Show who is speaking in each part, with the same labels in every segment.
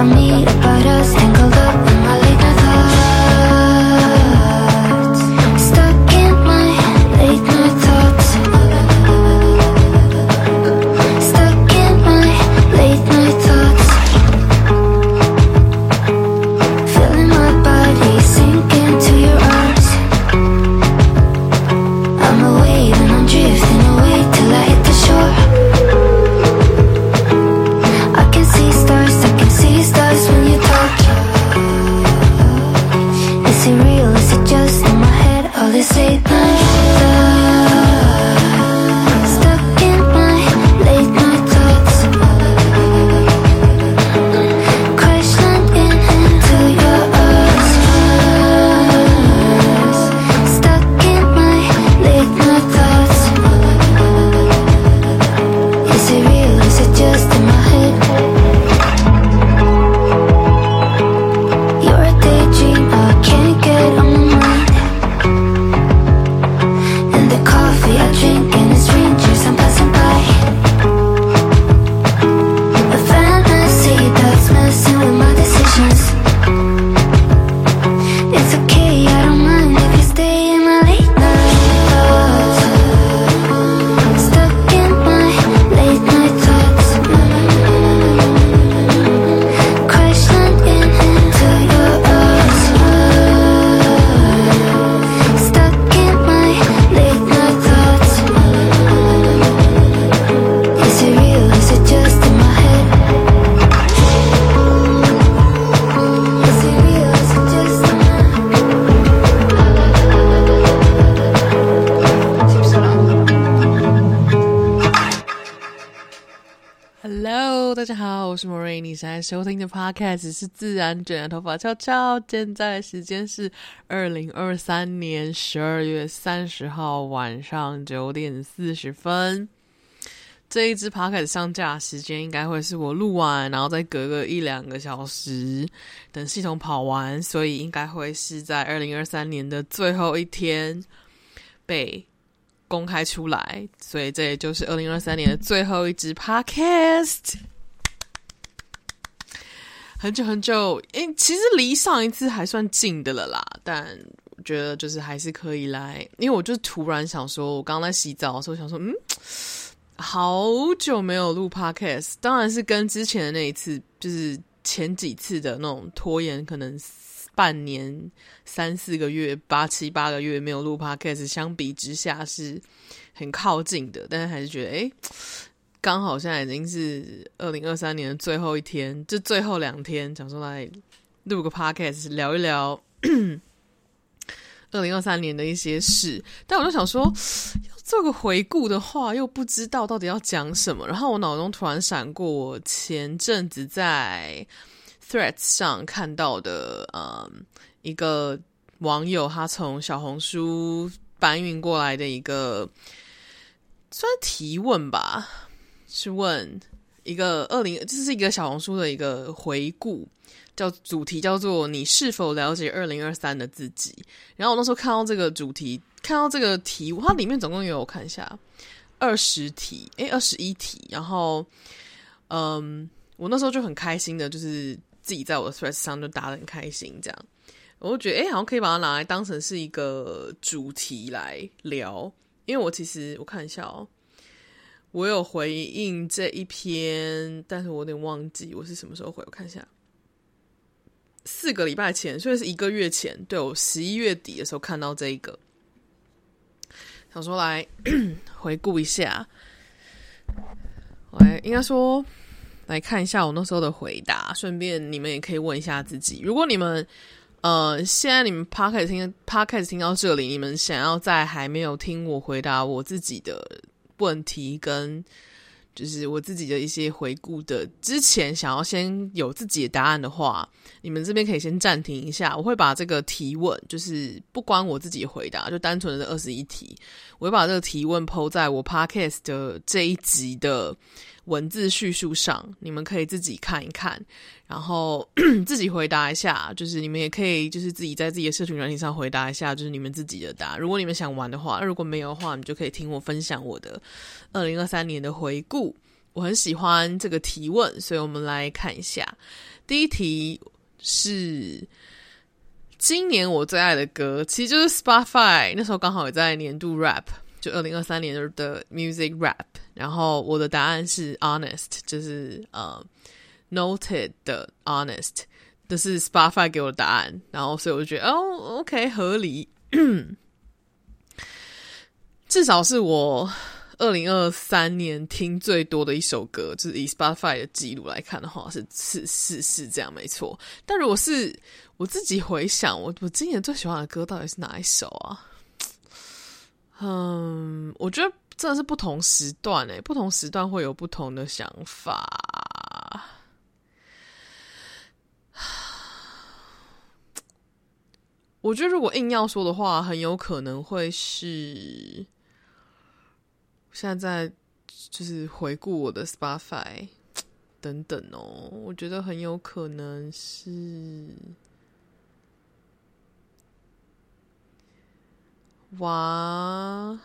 Speaker 1: for me. 你现在收听的 Podcast 是自然卷的头发悄悄。现在时间是二零二三年十二月三十号晚上九点四十分。这一支 Podcast 上架时间应该会是我录完，然后再隔个一两个小时，等系统跑完，所以应该会是在二零二三年的最后一天被公开出来，所以这也就是二零二三年的最后一支 Podcast。很久很久，诶，其实离上一次还算近的了啦，但我觉得就是还是可以来，因为我就突然想说，我刚刚在洗澡的时候想说，嗯，好久没有录 Podcast，当然是跟之前的那一次，就是前几次的那种拖延，可能。半年三四个月，八七八个月没有录 Podcast，相比之下是很靠近的，但是还是觉得，哎，刚好现在已经是二零二三年的最后一天，就最后两天，想说来录个 Podcast，聊一聊 二零二三年的一些事。但我就想说，要做个回顾的话，又不知道到底要讲什么，然后我脑中突然闪过，我前阵子在。Threads 上看到的，嗯，一个网友他从小红书搬运过来的一个算提问吧，是问一个二零，这是一个小红书的一个回顾，叫主题叫做“你是否了解二零二三的自己”。然后我那时候看到这个主题，看到这个题，它里面总共有我看一下二十题，诶，二十一题。然后，嗯，我那时候就很开心的，就是。自己在我的 Threads 上就打得很开心，这样我就觉得，哎，好像可以把它拿来当成是一个主题来聊。因为我其实我看一下哦，我有回应这一篇，但是我有点忘记我是什么时候回。我看一下，四个礼拜前，所以是一个月前，对，我十一月底的时候看到这一个，想说来 回顾一下，来应该说。来看一下我那时候的回答，顺便你们也可以问一下自己。如果你们呃现在你们 Podcast 听 Podcast 听到这里，你们想要在还没有听我回答我自己的问题跟就是我自己的一些回顾的之前，想要先有自己的答案的话，你们这边可以先暂停一下。我会把这个提问，就是不关我自己回答，就单纯的二十一题，我会把这个提问抛在我 Podcast 的这一集的。文字叙述上，你们可以自己看一看，然后 自己回答一下。就是你们也可以，就是自己在自己的社群软体上回答一下，就是你们自己的答。如果你们想玩的话，如果没有的话，你就可以听我分享我的二零二三年的回顾。我很喜欢这个提问，所以我们来看一下。第一题是今年我最爱的歌，其实就是 Spotify，那时候刚好也在年度 Rap。就二零二三年的 music rap，然后我的答案是 honest，就是呃 noted 的 honest，这是 Spotify 给我的答案，然后所以我就觉得哦，OK 合理，至少是我二零二三年听最多的一首歌，就是以 Spotify 的记录来看的话，是是是是这样没错。但如果是我自己回想，我我今年最喜欢的歌到底是哪一首啊？嗯，我觉得真的是不同时段诶，不同时段会有不同的想法。我觉得如果硬要说的话，很有可能会是现在在就是回顾我的 Spotify 等等哦，我觉得很有可能是。哇！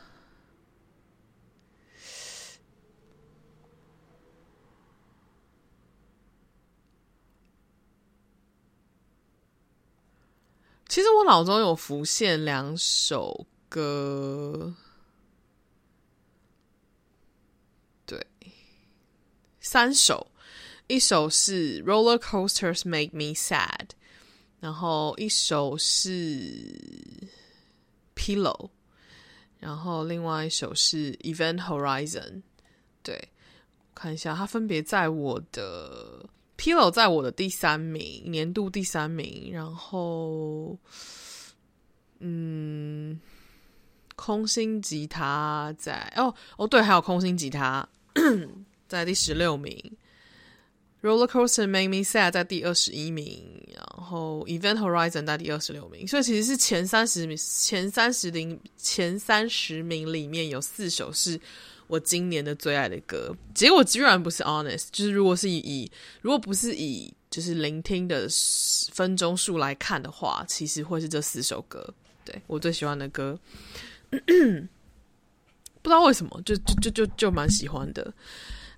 Speaker 1: 其实我脑中有浮现两首歌，对，三首，一首是《Roller Coasters Make Me Sad》，然后一首是。Pillow，然后另外一首是 Event Horizon，对，看一下，它分别在我的 Pillow 在我的第三名，年度第三名，然后，嗯，空心吉他在哦哦对，还有空心吉他 在第十六名。Roller Coaster Made Me Sad 在第二十一名，然后 Event Horizon 在第二十六名，所以其实是前三十名，前三十名，前三十名里面有四首是我今年的最爱的歌。结果居然不是 Honest，就是如果是以如果不是以就是聆听的分钟数来看的话，其实会是这四首歌，对，我最喜欢的歌。不知道为什么，就就就就就蛮喜欢的。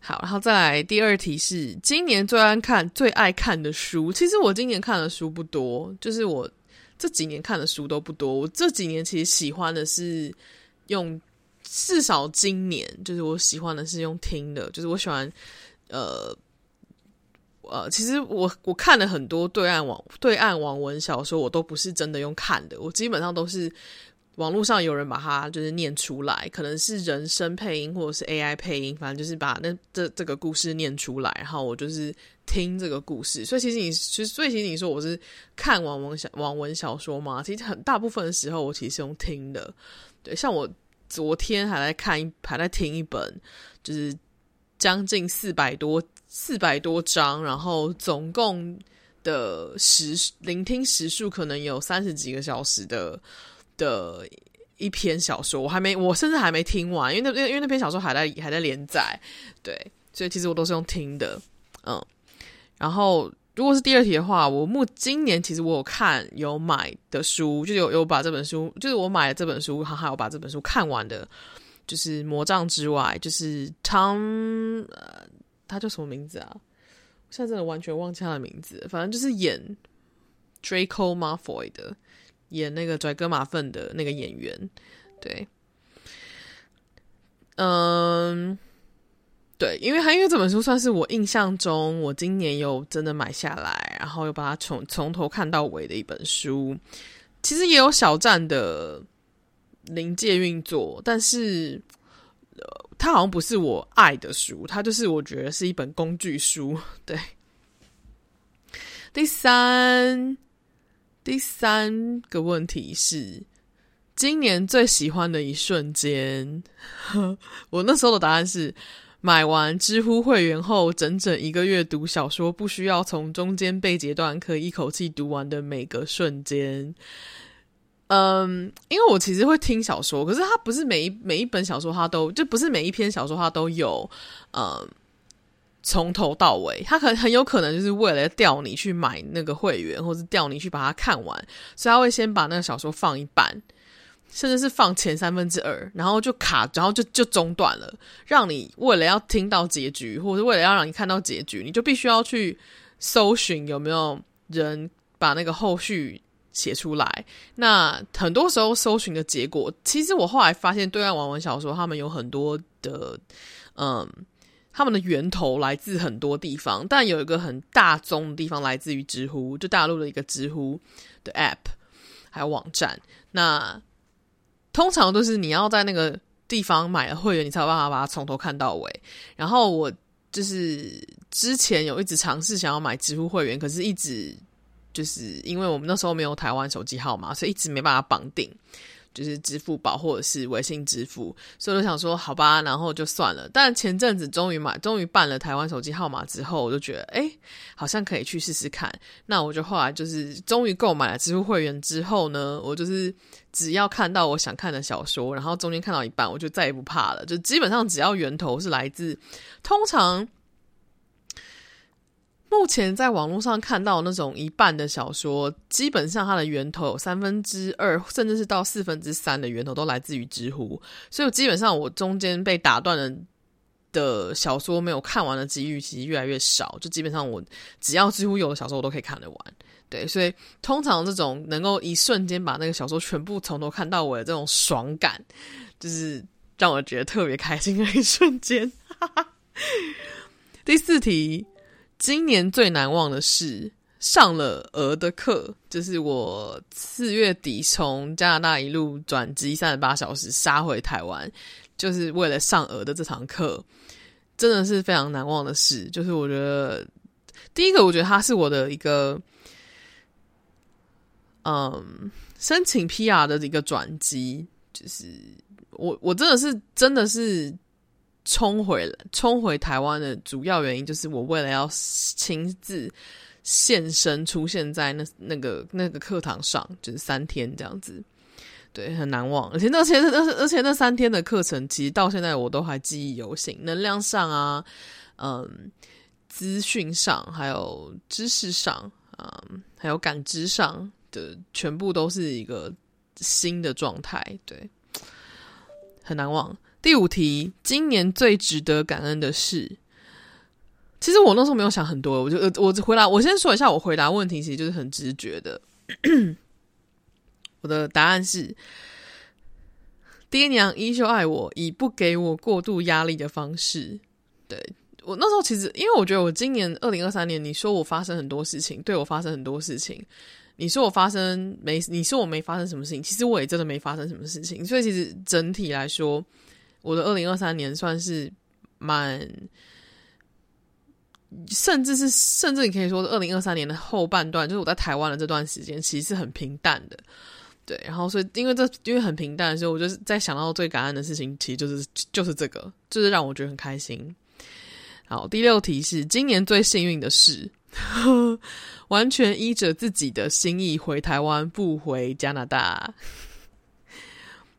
Speaker 1: 好，然后再来第二题是今年最爱看最爱看的书。其实我今年看的书不多，就是我这几年看的书都不多。我这几年其实喜欢的是用，至少今年就是我喜欢的是用听的，就是我喜欢呃呃，其实我我看了很多对岸网对岸网文小说，我都不是真的用看的，我基本上都是。网络上有人把它就是念出来，可能是人声配音或者是 AI 配音，反正就是把那这这个故事念出来，然后我就是听这个故事。所以其实你其实所以其实你说我是看网文小网文小说嘛，其实很大部分的时候我其实是用听的。对，像我昨天还在看一还在听一本，就是将近四百多四百多章，然后总共的时聆听时数可能有三十几个小时的。的一篇小说，我还没，我甚至还没听完，因为那因为那篇小说还在还在连载，对，所以其实我都是用听的，嗯。然后如果是第二题的话，我目今年其实我有看有买的书，就有有把这本书，就是我买了这本书，还有把这本书看完的，就是《魔杖之外》，就是 Tom，呃，他叫什么名字啊？我现在真的完全忘记他的名字，反正就是演 Draco Malfoy 的。演那个拽哥马粪的那个演员，对，嗯，对，因为他因为这本书算是我印象中我今年有真的买下来，然后又把它从从头看到尾的一本书。其实也有小站的临界运作，但是呃，它好像不是我爱的书，它就是我觉得是一本工具书。对，第三。第三个问题是，今年最喜欢的一瞬间。我那时候的答案是，买完知乎会员后，整整一个月读小说，不需要从中间被截断，可以一口气读完的每个瞬间。嗯，因为我其实会听小说，可是它不是每一每一本小说它都，就不是每一篇小说它都有，嗯。从头到尾，他很很有可能就是为了调你去买那个会员，或是调你去把它看完，所以他会先把那个小说放一半，甚至是放前三分之二，然后就卡，然后就就中断了，让你为了要听到结局，或者为了要让你看到结局，你就必须要去搜寻有没有人把那个后续写出来。那很多时候搜寻的结果，其实我后来发现，对岸网文小说他们有很多的，嗯。他们的源头来自很多地方，但有一个很大宗的地方来自于知乎，就大陆的一个知乎的 App，还有网站。那通常都是你要在那个地方买了会员，你才有办法把它从头看到尾。然后我就是之前有一直尝试想要买知乎会员，可是一直就是因为我们那时候没有台湾手机号码，所以一直没办法绑定。就是支付宝或者是微信支付，所以我就想说好吧，然后就算了。但前阵子终于买，终于办了台湾手机号码之后，我就觉得哎，好像可以去试试看。那我就后来就是终于购买了支付会员之后呢，我就是只要看到我想看的小说，然后中间看到一半，我就再也不怕了。就基本上只要源头是来自，通常。目前在网络上看到那种一半的小说，基本上它的源头有三分之二，甚至是到四分之三的源头都来自于知乎，所以基本上我中间被打断了的小说没有看完的几率其实越来越少，就基本上我只要知乎有的小说我都可以看得完，对，所以通常这种能够一瞬间把那个小说全部从头看到尾的这种爽感，就是让我觉得特别开心的一瞬间。第四题。今年最难忘的是上了鹅的课，就是我四月底从加拿大一路转机三十八小时杀回台湾，就是为了上鹅的这堂课，真的是非常难忘的事。就是我觉得第一个，我觉得它是我的一个，嗯，申请 PR 的一个转机，就是我我真的是真的是。冲回冲回台湾的主要原因，就是我为了要亲自现身出现在那那个那个课堂上，就是三天这样子。对，很难忘，而且那些而而且那三天的课程，其实到现在我都还记忆犹新。能量上啊，嗯，资讯上，还有知识上，嗯，还有感知上的，全部都是一个新的状态。对，很难忘。第五题，今年最值得感恩的事，其实我那时候没有想很多，我就我只回答，我先说一下，我回答问题其实就是很直觉的。我的答案是，爹娘依旧爱我，以不给我过度压力的方式。对，我那时候其实，因为我觉得我今年二零二三年，你说我发生很多事情，对我发生很多事情，你说我发生没，你说我没发生什么事情，其实我也真的没发生什么事情。所以其实整体来说，我的二零二三年算是蛮，甚至是甚至你可以说，二零二三年的后半段，就是我在台湾的这段时间，其实是很平淡的。对，然后所以因为这因为很平淡的时候，我就是在想到最感恩的事情，其实就是就是这个，就是让我觉得很开心。好，第六题是今年最幸运的事，完全依着自己的心意回台湾，不回加拿大。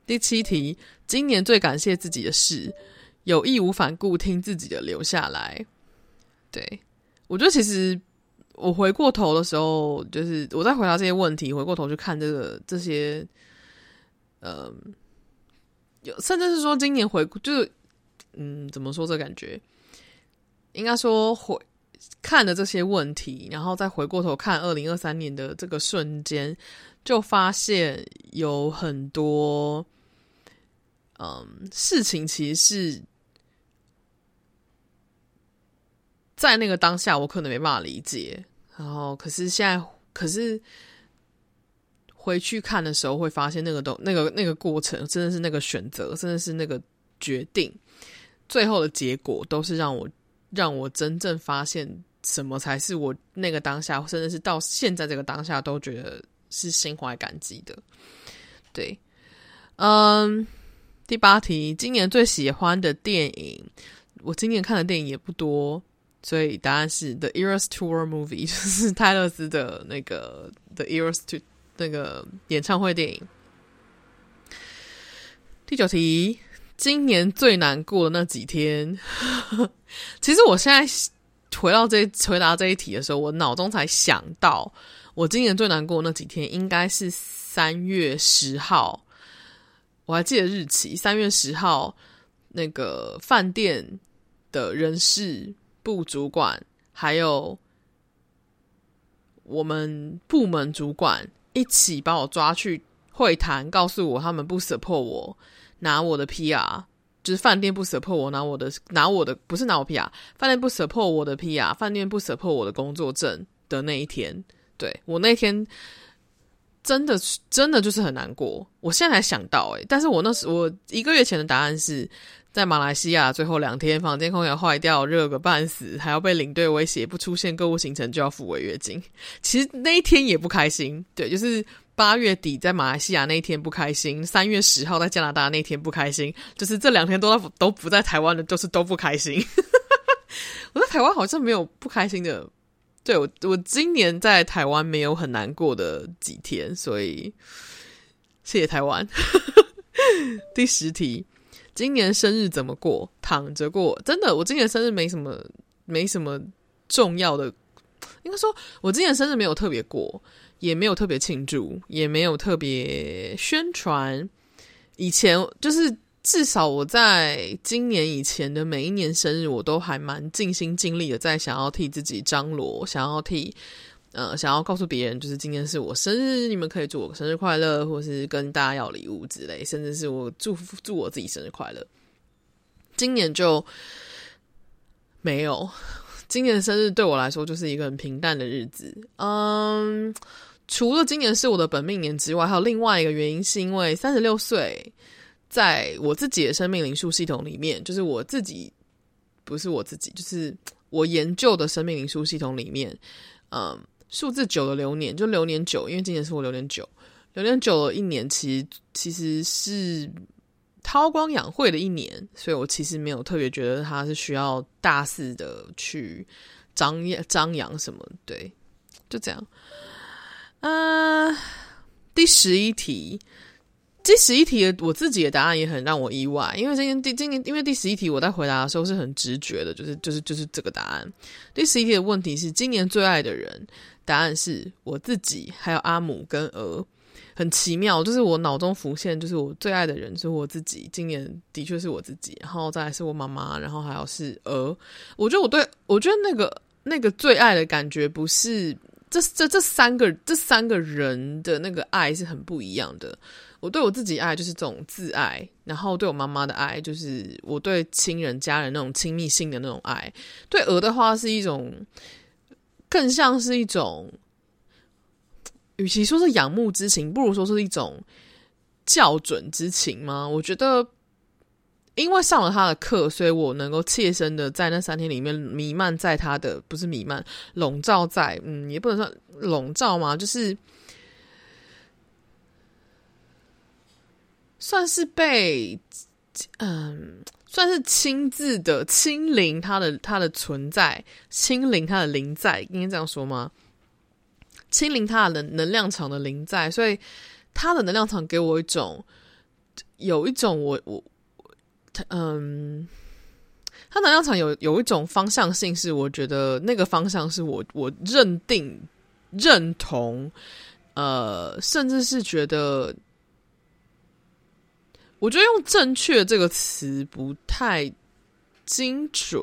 Speaker 1: 第七题，今年最感谢自己的事，有义无反顾听自己的留下来。对，我觉得其实。我回过头的时候，就是我在回答这些问题，回过头去看这个这些，呃，有甚至是说今年回顾，就是嗯，怎么说这感觉？应该说回看了这些问题，然后再回过头看二零二三年的这个瞬间，就发现有很多，嗯，事情其实是。在那个当下，我可能没办法理解。然后，可是现在，可是回去看的时候，会发现那个都那个那个过程，真的是那个选择，真的是那个决定，最后的结果，都是让我让我真正发现什么才是我那个当下，甚至是到现在这个当下，都觉得是心怀感激的。对，嗯，第八题，今年最喜欢的电影，我今年看的电影也不多。所以答案是《The Eras Tour Movie》，就是泰勒斯的那个《The Eras to》那个演唱会电影。第九题，今年最难过的那几天。其实我现在回到这回答这一题的时候，我脑中才想到，我今年最难过的那几天应该是三月十号。我还记得日期，三月十号，那个饭店的人事。部主管还有我们部门主管一起把我抓去会谈，告诉我他们不 support 我拿我的 PR，就是饭店不 support 我拿我的拿我的不是拿我 PR，饭店不 support 我的 PR，饭店不 support 我的工作证的那一天，对，我那天真的真的就是很难过。我现在才想到诶，但是我那时我一个月前的答案是。在马来西亚最后两天，房间空调坏掉，热个半死，还要被领队威胁不出现购物行程就要付违约金。其实那一天也不开心，对，就是八月底在马来西亚那一天不开心，三月十号在加拿大那天不开心，就是这两天都都不在台湾的，就是都不开心。我在台湾好像没有不开心的，对，我我今年在台湾没有很难过的几天，所以谢谢台湾。第十题。今年生日怎么过？躺着过，真的。我今年生日没什么，没什么重要的。应该说，我今年生日没有特别过，也没有特别庆祝，也没有特别宣传。以前就是至少我在今年以前的每一年生日，我都还蛮尽心尽力的，在想要替自己张罗，想要替。呃，想要告诉别人，就是今天是我生日，你们可以祝我生日快乐，或是跟大家要礼物之类，甚至是我祝福祝我自己生日快乐。今年就没有，今年的生日对我来说就是一个很平淡的日子。嗯，除了今年是我的本命年之外，还有另外一个原因，是因为三十六岁，在我自己的生命灵数系统里面，就是我自己不是我自己，就是我研究的生命灵数系统里面，嗯。数字九的流年，就流年九，因为今年是我流年九，流年九的一年，其实其实是韬光养晦的一年，所以我其实没有特别觉得它是需要大肆的去张扬张扬什么，对，就这样。嗯、第十一题，第十一题的我自己的答案也很让我意外，因为今年第今年因为第十一题我在回答的时候是很直觉的，就是就是就是这个答案。第十一题的问题是今年最爱的人，答案是我自己，还有阿姆跟鹅。很奇妙，就是我脑中浮现，就是我最爱的人是我自己。今年的确是我自己，然后再来是我妈妈，然后还有是鹅。我觉得我对我觉得那个那个最爱的感觉，不是这这这三个这三个人的那个爱是很不一样的。我对我自己爱就是这种自爱，然后对我妈妈的爱就是我对亲人家人那种亲密性的那种爱。对鹅的话是一种，更像是一种。与其说是仰慕之情，不如说是一种校准之情吗？我觉得，因为上了他的课，所以我能够切身的在那三天里面弥漫在他的，不是弥漫，笼罩在，嗯，也不能说笼罩嘛，就是算是被，嗯，算是亲自的亲临他的他的存在，亲临他的灵在，应该这样说吗？亲临他的能能量场的灵在，所以他的能量场给我一种，有一种我我他嗯，他能量场有有一种方向性，是我觉得那个方向是我我认定认同，呃，甚至是觉得，我觉得用正确这个词不太精准。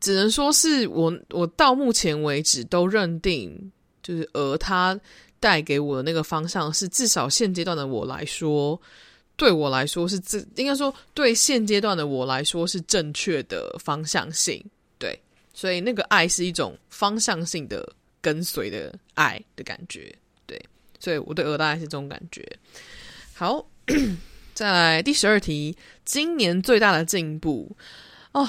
Speaker 1: 只能说是我，我到目前为止都认定，就是而他带给我的那个方向是，至少现阶段的我来说，对我来说是这应该说对现阶段的我来说是正确的方向性，对，所以那个爱是一种方向性的跟随的爱的感觉，对，所以我对鹅大概是这种感觉。好，再来第十二题，今年最大的进步哦。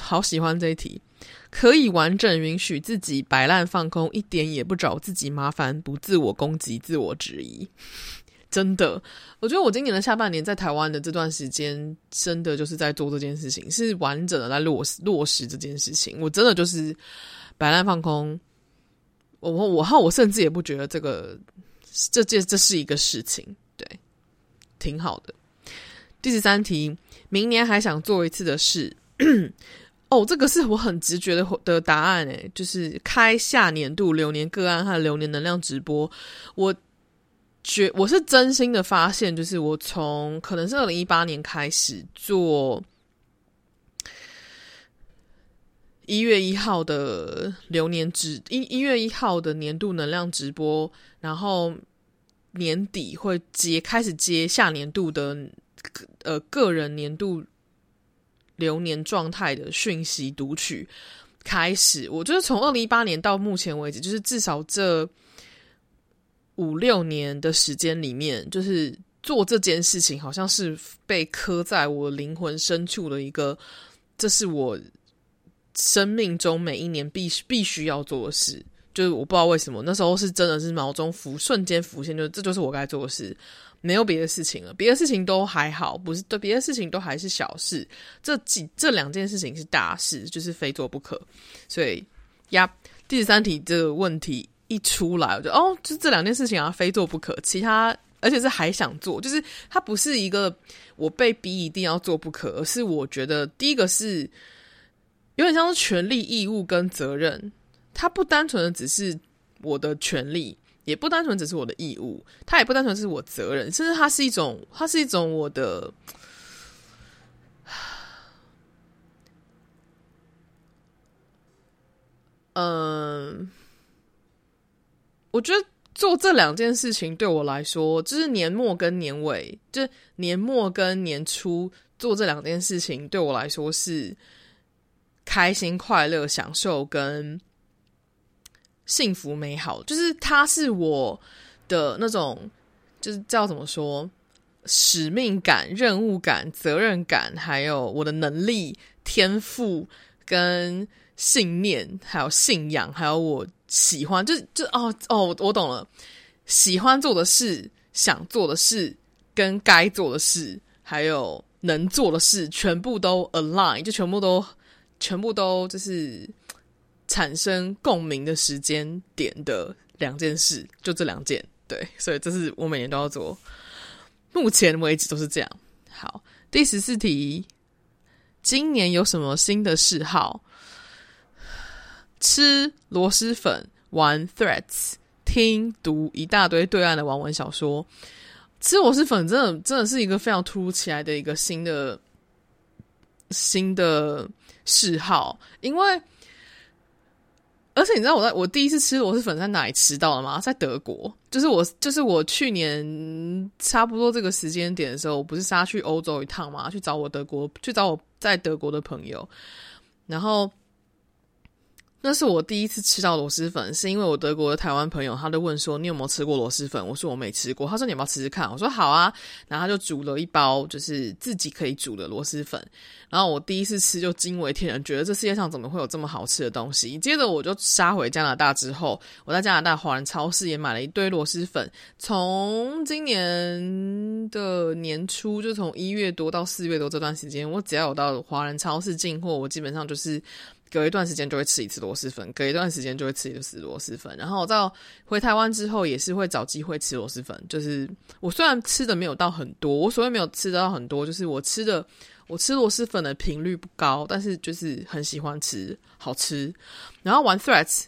Speaker 1: 好喜欢这一题，可以完整允许自己摆烂放空，一点也不找自己麻烦，不自我攻击、自我质疑。真的，我觉得我今年的下半年在台湾的这段时间，真的就是在做这件事情，是完整的在落实落实这件事情。我真的就是摆烂放空，我我我甚至也不觉得这个这这这是一个事情，对，挺好的。第十三题，明年还想做一次的事。哦，这个是我很直觉的的答案诶，就是开下年度流年个案和流年能量直播。我觉我是真心的发现，就是我从可能是二零一八年开始做一月一号的流年直一一月一号的年度能量直播，然后年底会接开始接下年度的呃个人年度。流年状态的讯息读取开始，我觉得从二零一八年到目前为止，就是至少这五六年的时间里面，就是做这件事情，好像是被刻在我灵魂深处的一个，这是我生命中每一年必必须要做的事。就是我不知道为什么那时候是真的是脑中浮瞬间浮现，就这就是我该做的事。没有别的事情了，别的事情都还好，不是对，别的事情都还是小事。这几这两件事情是大事，就是非做不可。所以呀，第十三题这个问题一出来，我就哦，就这两件事情啊，非做不可。其他而且是还想做，就是它不是一个我被逼一定要做不可，而是我觉得第一个是有点像是权利、义务跟责任，它不单纯的只是我的权利。也不单纯只是我的义务，它也不单纯是我责任，甚至它是一种，它是一种我的，嗯，我觉得做这两件事情对我来说，就是年末跟年尾，就年末跟年初做这两件事情，对我来说是开心、快乐、享受跟。幸福美好，就是它是我的那种，就是叫怎么说，使命感、任务感、责任感，还有我的能力、天赋跟信念，还有信仰，还有我喜欢，就就哦哦，我懂了，喜欢做的事、想做的事，跟该做的事，还有能做的事，全部都 align，就全部都全部都就是产生共鸣的时间点的两件事，就这两件。对，所以这是我每年都要做，目前为止都是这样。好，第十四题，今年有什么新的嗜好？吃螺蛳粉，玩 Threads，听读一大堆对岸的网文小说。吃螺蛳粉真的真的是一个非常突如其来的一个新的新的嗜好，因为而且你知道我在我第一次吃螺蛳粉在哪里吃到了吗？在德国，就是我就是我去年差不多这个时间点的时候，我不是杀去欧洲一趟嘛，去找我德国去找我在德国的朋友，然后。那是我第一次吃到螺蛳粉，是因为我德国的台湾朋友，他就问说：“你有没有吃过螺蛳粉？”我说：“我没吃过。”他说：“你要不要吃吃看？”我说：“好啊。”然后他就煮了一包，就是自己可以煮的螺蛳粉。然后我第一次吃就惊为天人，觉得这世界上怎么会有这么好吃的东西？接着我就杀回加拿大之后，我在加拿大华人超市也买了一堆螺蛳粉。从今年的年初，就从一月多到四月多这段时间，我只要有到华人超市进货，我基本上就是。隔一段时间就会吃一次螺蛳粉，隔一段时间就会吃一次螺蛳粉。然后我到回台湾之后，也是会找机会吃螺蛳粉。就是我虽然吃的没有到很多，我所谓没有吃得到很多，就是我吃的我吃螺蛳粉的频率不高，但是就是很喜欢吃，好吃。然后玩 Threads，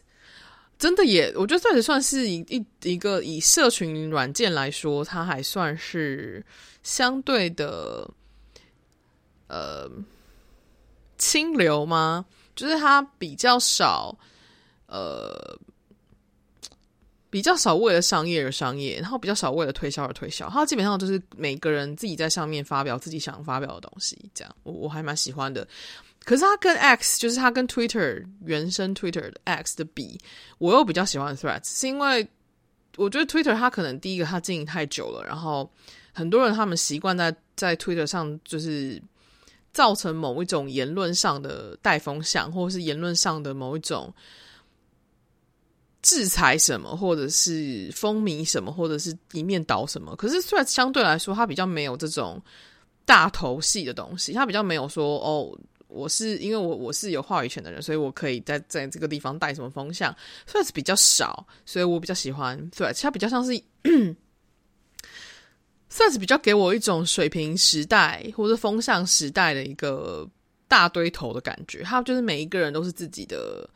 Speaker 1: 真的也，我觉得 Threads 算是一一一个以社群软件来说，它还算是相对的，呃，清流吗？就是它比较少，呃，比较少为了商业而商业，然后比较少为了推销而推销。它基本上就是每个人自己在上面发表自己想发表的东西，这样我我还蛮喜欢的。可是它跟 X，就是它跟 Twitter 原生 Twitter 的 X 的比，我又比较喜欢 Threads，是因为我觉得 Twitter 它可能第一个它经营太久了，然后很多人他们习惯在在 Twitter 上就是。造成某一种言论上的带风向，或者是言论上的某一种制裁什么，或者是风靡什么，或者是一面倒什么。可是，虽然相对来说，它比较没有这种大头戏的东西，它比较没有说哦，我是因为我我是有话语权的人，所以我可以在在这个地方带什么风向，所以是比较少，所以我比较喜欢。对，它比较像是。算是比较给我一种水平时代或者风向时代的一个大堆头的感觉，还有就是每一个人都是自己的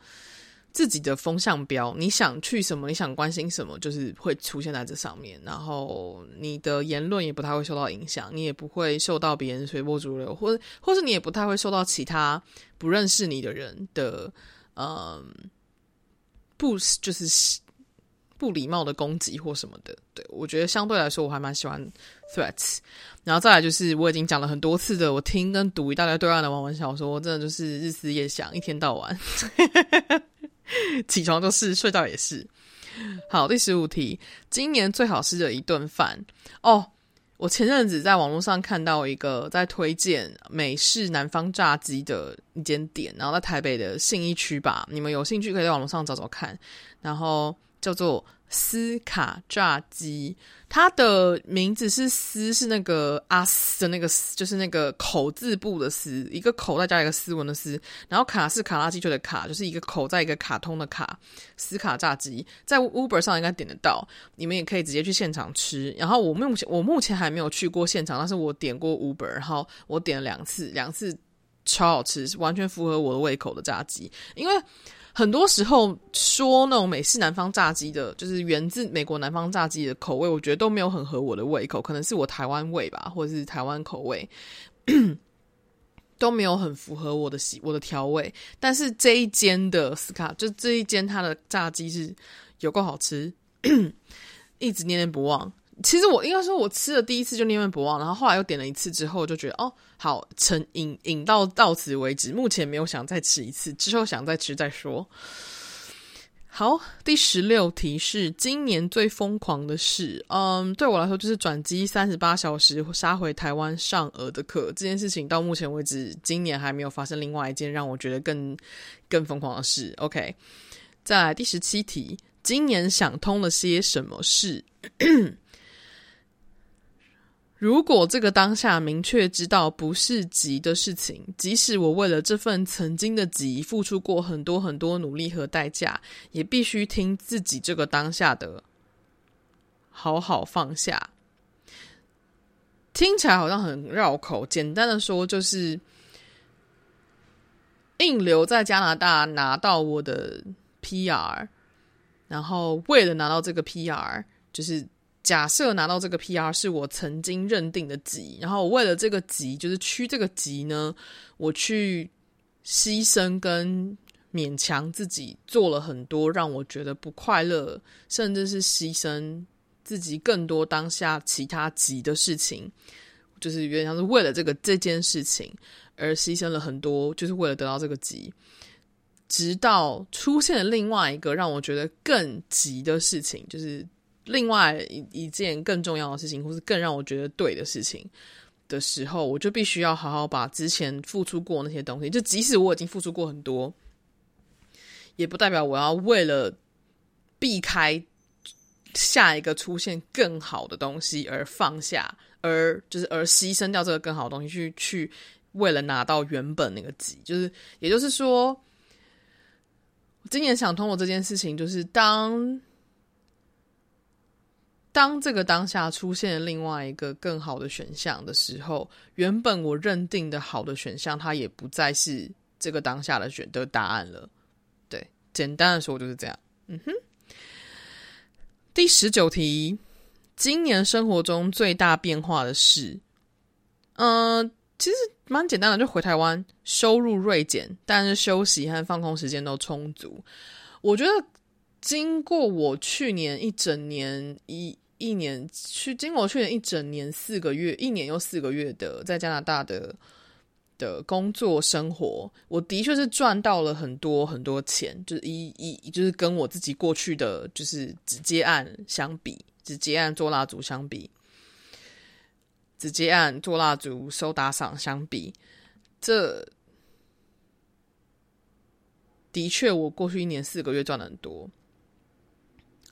Speaker 1: 自己的风向标，你想去什么，你想关心什么，就是会出现在这上面。然后你的言论也不太会受到影响，你也不会受到别人随波逐流，或者或是你也不太会受到其他不认识你的人的嗯，不就是。不礼貌的攻击或什么的，对，我觉得相对来说我还蛮喜欢 threats 然后再来就是我已经讲了很多次的，我听跟读一大堆对岸的网文小说，真的就是日思夜想，一天到晚，起床就是，睡觉也是。好，第十五题，今年最好吃的一顿饭哦，我前阵子在网络上看到一个在推荐美式南方炸鸡的一间店，然后在台北的信义区吧，你们有兴趣可以在网络上找找看，然后。叫做斯卡炸鸡，它的名字是“斯”，是那个阿斯的那个“斯”，就是那个口字部的“斯”，一个口再加一个斯文的“斯”，然后卡是卡拉鸡腿的“卡”，就是一个口再一个卡通的“卡”。斯卡炸鸡在 Uber 上应该点得到，你们也可以直接去现场吃。然后我目前我目前还没有去过现场，但是我点过 Uber，然后我点了两次，两次超好吃，完全符合我的胃口的炸鸡，因为。很多时候说那种美式南方炸鸡的，就是源自美国南方炸鸡的口味，我觉得都没有很合我的胃口，可能是我台湾味吧，或者是台湾口味 都没有很符合我的喜我的调味。但是这一间的斯卡，就这一间它的炸鸡是有够好吃，一直念念不忘。其实我应该说，我吃了第一次就念念不忘，然后后来又点了一次之后，就觉得哦，好成瘾瘾到到此为止。目前没有想再吃一次，之后想再吃再说。好，第十六题是今年最疯狂的事。嗯，对我来说就是转机三十八小时杀回台湾上俄的课这件事情。到目前为止，今年还没有发生另外一件让我觉得更 更疯狂的事。OK，再来第十七题，今年想通了些什么事？如果这个当下明确知道不是急的事情，即使我为了这份曾经的急付出过很多很多努力和代价，也必须听自己这个当下的好好放下。听起来好像很绕口，简单的说就是硬留在加拿大拿到我的 PR，然后为了拿到这个 PR，就是。假设拿到这个 PR 是我曾经认定的级，然后为了这个级，就是区这个级呢，我去牺牲跟勉强自己做了很多让我觉得不快乐，甚至是牺牲自己更多当下其他级的事情，就是原来是为了这个这件事情而牺牲了很多，就是为了得到这个级，直到出现了另外一个让我觉得更急的事情，就是。另外一一件更重要的事情，或是更让我觉得对的事情的时候，我就必须要好好把之前付出过那些东西，就即使我已经付出过很多，也不代表我要为了避开下一个出现更好的东西而放下，而就是而牺牲掉这个更好的东西，去去为了拿到原本那个级，就是也就是说，今年想通过这件事情，就是当。当这个当下出现另外一个更好的选项的时候，原本我认定的好的选项，它也不再是这个当下的选的答案了。对，简单的说就是这样。嗯哼。第十九题，今年生活中最大变化的事，嗯、其实蛮简单的，就回台湾，收入锐减，但是休息和放空时间都充足。我觉得。经过我去年一整年一一年去，经过我去年一整年四个月，一年又四个月的在加拿大的的工作生活，我的确是赚到了很多很多钱，就是一一就是跟我自己过去的就是直接按相比，直接按做蜡烛相比，直接按做蜡烛收打赏相比，这的确我过去一年四个月赚的很多。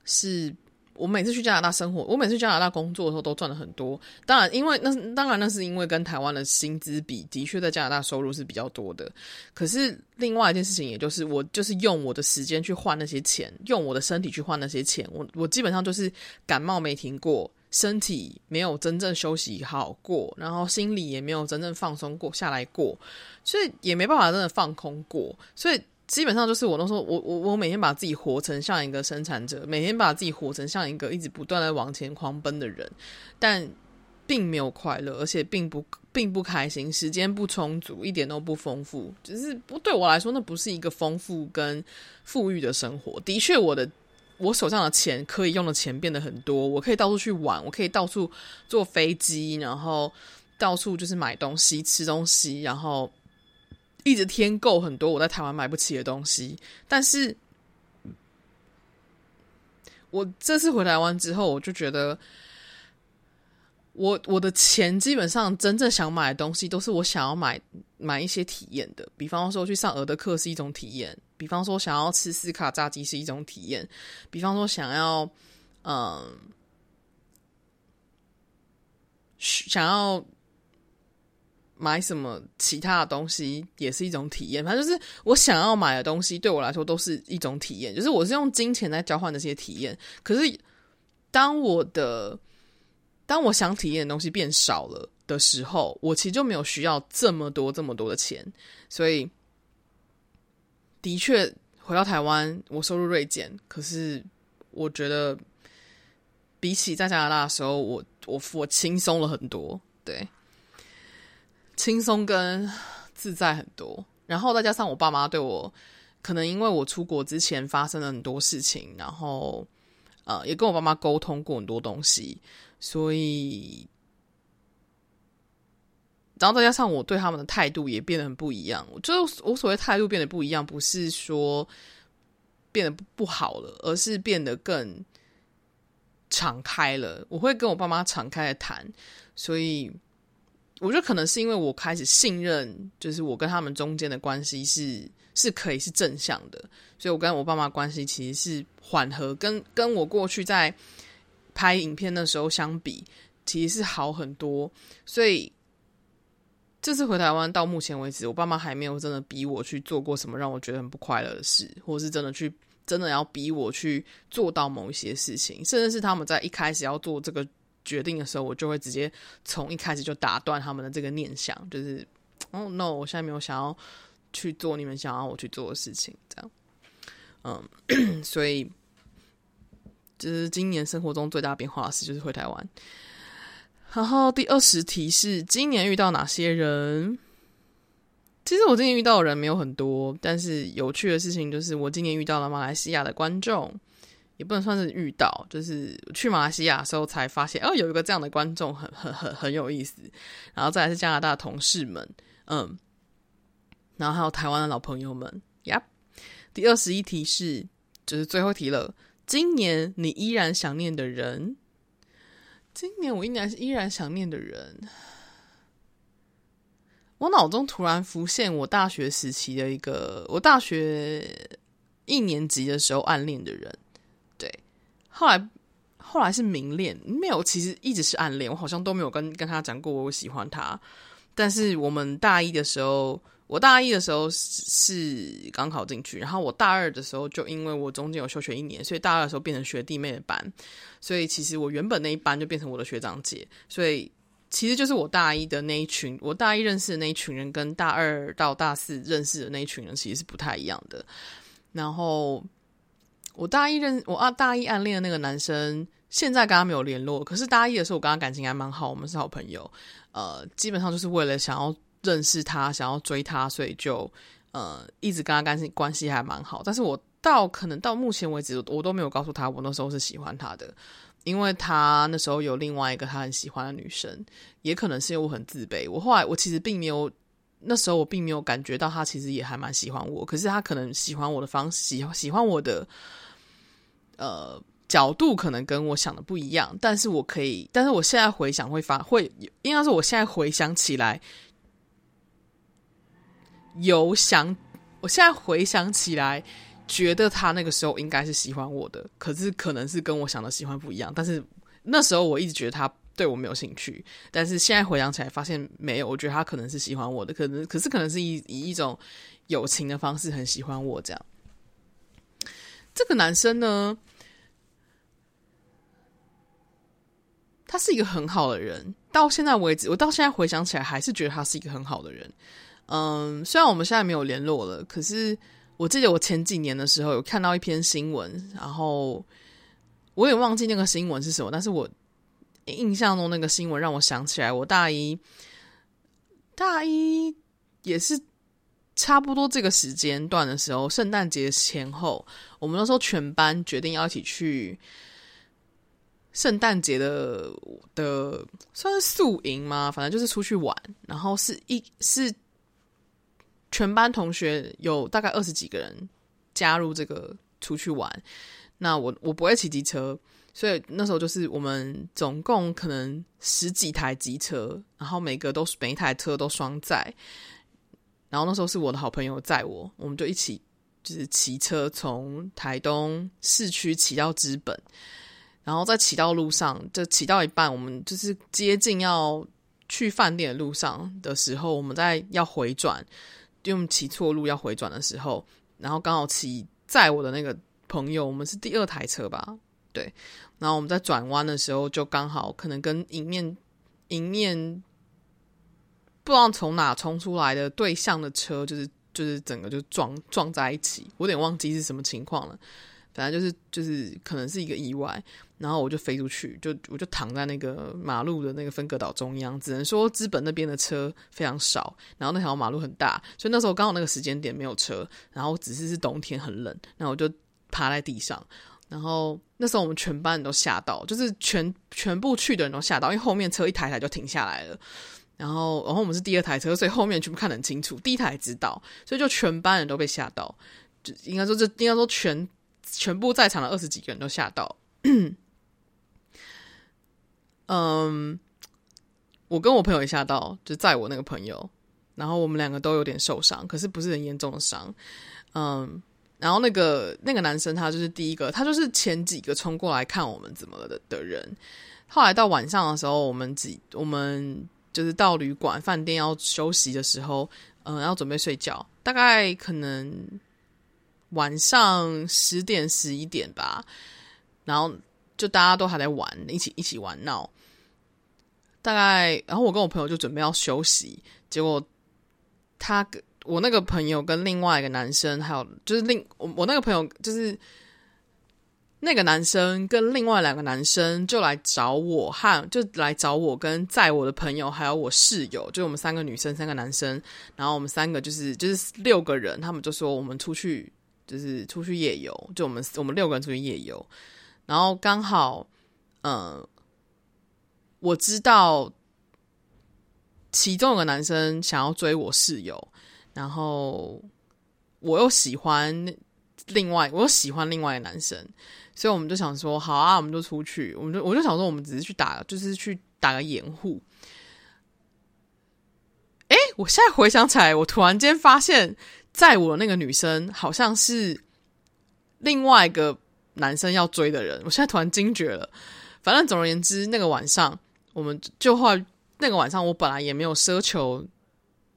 Speaker 1: 是我每次去加拿大生活，我每次去加拿大工作的时候都赚了很多。当然，因为那当然那是因为跟台湾的薪资比，的确在加拿大收入是比较多的。可是另外一件事情，也就是我就是用我的时间去换那些钱，用我的身体去换那些钱。我我基本上就是感冒没停过，身体没有真正休息好过，然后心里也没有真正放松过下来过，所以也没办法真的放空过，所以。基本上就是我都说，我我我每天把自己活成像一个生产者，每天把自己活成像一个一直不断的往前狂奔的人，但并没有快乐，而且并不并不开心，时间不充足，一点都不丰富，就是不对我来说，那不是一个丰富跟富裕的生活。的确，我的我手上的钱可以用的钱变得很多，我可以到处去玩，我可以到处坐飞机，然后到处就是买东西、吃东西，然后。一直添购很多我在台湾买不起的东西，但是我这次回台湾之后，我就觉得我我的钱基本上真正想买的东西，都是我想要买买一些体验的。比方说去上俄的课是一种体验，比方说想要吃斯卡炸鸡是一种体验，比方说想要嗯想要。买什么其他的东西也是一种体验，反正就是我想要买的东西，对我来说都是一种体验。就是我是用金钱来交换这些体验。可是当我的当我想体验的东西变少了的时候，我其实就没有需要这么多这么多的钱。所以的确回到台湾，我收入锐减。可是我觉得比起在加拿大的时候，我我我轻松了很多。对。轻松跟自在很多，然后再加上我爸妈对我，可能因为我出国之前发生了很多事情，然后呃也跟我爸妈沟通过很多东西，所以，然后再加上我对他们的态度也变得很不一样。就我所谓态度变得不一样，不是说变得不好了，而是变得更敞开了。我会跟我爸妈敞开的谈，所以。我觉得可能是因为我开始信任，就是我跟他们中间的关系是是可以是正向的，所以我跟我爸妈关系其实是缓和，跟跟我过去在拍影片的时候相比，其实是好很多。所以这次回台湾到目前为止，我爸妈还没有真的逼我去做过什么让我觉得很不快乐的事，或是真的去真的要逼我去做到某一些事情，甚至是他们在一开始要做这个决定的时候，我就会直接从一开始就打断他们的这个念想，就是哦 no，我现在没有想要去做你们想要我去做的事情，这样。嗯，所以这是今年生活中最大变化的事，就是回台湾。然后第二十题是今年遇到哪些人？其实我今年遇到的人没有很多，但是有趣的事情就是我今年遇到了马来西亚的观众，也不能算是遇到，就是去马来西亚的时候才发现，哦，有一个这样的观众，很很很很有意思。然后再来是加拿大同事们，嗯，然后还有台湾的老朋友们，呀。第二十一题是，就是最后题了。今年你依然想念的人？今年我依然依然想念的人，我脑中突然浮现我大学时期的一个，我大学一年级的时候暗恋的人。对，后来后来是明恋，没有，其实一直是暗恋。我好像都没有跟跟他讲过我喜欢他，但是我们大一的时候。我大一的时候是刚考进去，然后我大二的时候就因为我中间有休学一年，所以大二的时候变成学弟妹的班，所以其实我原本那一班就变成我的学长姐，所以其实就是我大一的那一群，我大一认识的那一群人跟大二到大四认识的那一群人其实是不太一样的。然后我大一认我啊大一暗恋的那个男生，现在跟他没有联络，可是大一的时候我跟他感情还蛮好，我们是好朋友，呃，基本上就是为了想要。认识他，想要追他，所以就呃一直跟他关系关系还蛮好。但是我到可能到目前为止，我都没有告诉他我那时候是喜欢他的，因为他那时候有另外一个他很喜欢的女生，也可能是因为我很自卑。我后来我其实并没有那时候我并没有感觉到他其实也还蛮喜欢我，可是他可能喜欢我的方式，喜喜欢我的呃角度可能跟我想的不一样。但是我可以，但是我现在回想会发会，应该是我现在回想起来。有想，我现在回想起来，觉得他那个时候应该是喜欢我的，可是可能是跟我想的喜欢不一样。但是那时候我一直觉得他对我没有兴趣，但是现在回想起来发现没有，我觉得他可能是喜欢我的，可能可是可能是以以一种友情的方式很喜欢我这样。这个男生呢，他是一个很好的人，到现在为止，我到现在回想起来还是觉得他是一个很好的人。嗯，虽然我们现在没有联络了，可是我记得我前几年的时候有看到一篇新闻，然后我也忘记那个新闻是什么，但是我印象中那个新闻让我想起来，我大一大一也是差不多这个时间段的时候，圣诞节前后，我们那时候全班决定要一起去圣诞节的的算是宿营吗？反正就是出去玩，然后是一是。全班同学有大概二十几个人加入这个出去玩。那我我不会骑机车，所以那时候就是我们总共可能十几台机车，然后每个都是每一台车都双载。然后那时候是我的好朋友载我，我们就一起就是骑车从台东市区骑到知本，然后在骑到路上就骑到一半，我们就是接近要去饭店的路上的时候，我们在要回转。就我们骑错路要回转的时候，然后刚好骑载我的那个朋友，我们是第二台车吧？对，然后我们在转弯的时候，就刚好可能跟迎面迎面不知道从哪冲出来的对向的车，就是就是整个就撞撞在一起，我有点忘记是什么情况了。反正就是就是可能是一个意外，然后我就飞出去，就我就躺在那个马路的那个分隔岛中央，只能说资本那边的车非常少，然后那条马路很大，所以那时候刚好那个时间点没有车，然后只是是冬天很冷，然后我就趴在地上，然后那时候我们全班人都吓到，就是全全部去的人都吓到，因为后面车一台台就停下来了，然后然后我们是第二台车，所以后面全部看得很清楚，第一台知道，所以就全班人都被吓到，就应该说这应该说全。全部在场的二十几个人都吓到。嗯，我跟我朋友也吓到，就载我那个朋友，然后我们两个都有点受伤，可是不是很严重的伤。嗯，然后那个那个男生他就是第一个，他就是前几个冲过来看我们怎么了的的人。后来到晚上的时候，我们几我们就是到旅馆饭店要休息的时候，嗯、要准备睡觉，大概可能晚上十点十一点吧，然后就大家都还在玩，一起一起玩闹。大概，然后我跟我朋友就准备要休息，结果他我那个朋友跟另外一个男生，还有就是另我我那个朋友就是。那个男生跟另外两个男生就来找我，和就来找我跟载我的朋友，还有我室友，就我们三个女生，三个男生，然后我们三个就是就是六个人，他们就说我们出去就是出去夜游，就我们我们六个人出去夜游，然后刚好，嗯，我知道其中有个男生想要追我室友，然后我又喜欢另外我又喜欢另外一个男生。所以我们就想说，好啊，我们就出去。我们就我就想说，我们只是去打，就是去打个掩护。诶，我现在回想起来，我突然间发现，载我那个女生好像是另外一个男生要追的人。我现在突然惊觉了。反正总而言之，那个晚上，我们就后来那个晚上，我本来也没有奢求，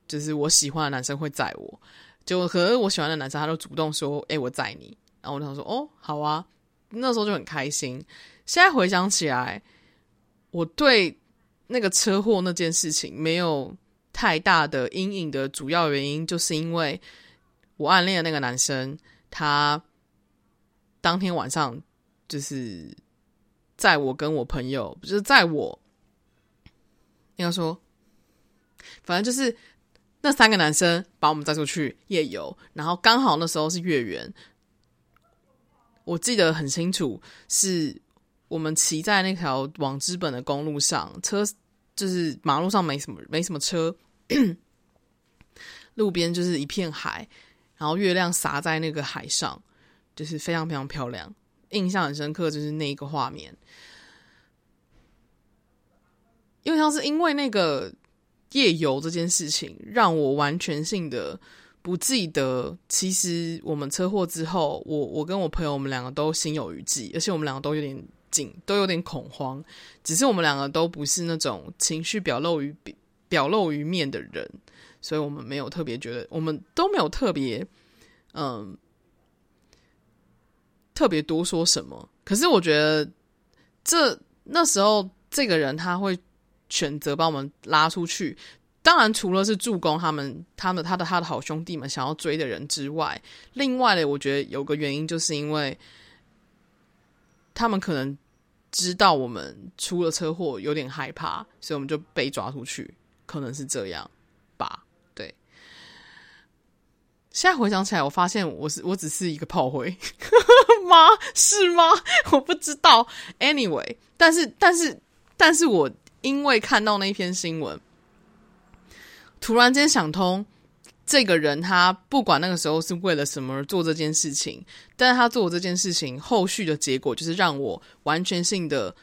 Speaker 1: 就是我喜欢的男生会载我。就可是我喜欢的男生，他就主动说：“诶，我载你。”然后我就想说：“哦，好啊。”那时候就很开心。现在回想起来，我对那个车祸那件事情没有太大的阴影的主要原因，就是因为我暗恋的那个男生，他当天晚上就是载我跟我朋友，就是载我，应该说，反正就是那三个男生把我们载出去夜游，然后刚好那时候是月圆。我记得很清楚，是我们骑在那条往知本的公路上，车就是马路上没什么没什么车，路边就是一片海，然后月亮洒在那个海上，就是非常非常漂亮，印象很深刻，就是那一个画面。因为像是因为那个夜游这件事情，让我完全性的。不记得，其实我们车祸之后，我我跟我朋友，我们两个都心有余悸，而且我们两个都有点紧，都有点恐慌。只是我们两个都不是那种情绪表露于表露于面的人，所以我们没有特别觉得，我们都没有特别，嗯，特别多说什么。可是我觉得，这那时候这个人他会选择把我们拉出去。当然，除了是助攻他们、他们、他的、他的好兄弟们想要追的人之外，另外的，我觉得有个原因，就是因为他们可能知道我们出了车祸，有点害怕，所以我们就被抓出去，可能是这样吧。对，现在回想起来，我发现我是我只是一个炮灰吗？是吗？我不知道。Anyway，但是，但是，但是我因为看到那篇新闻。突然间想通，这个人他不管那个时候是为了什么而做这件事情，但是他做这件事情后续的结果就是让我完全性的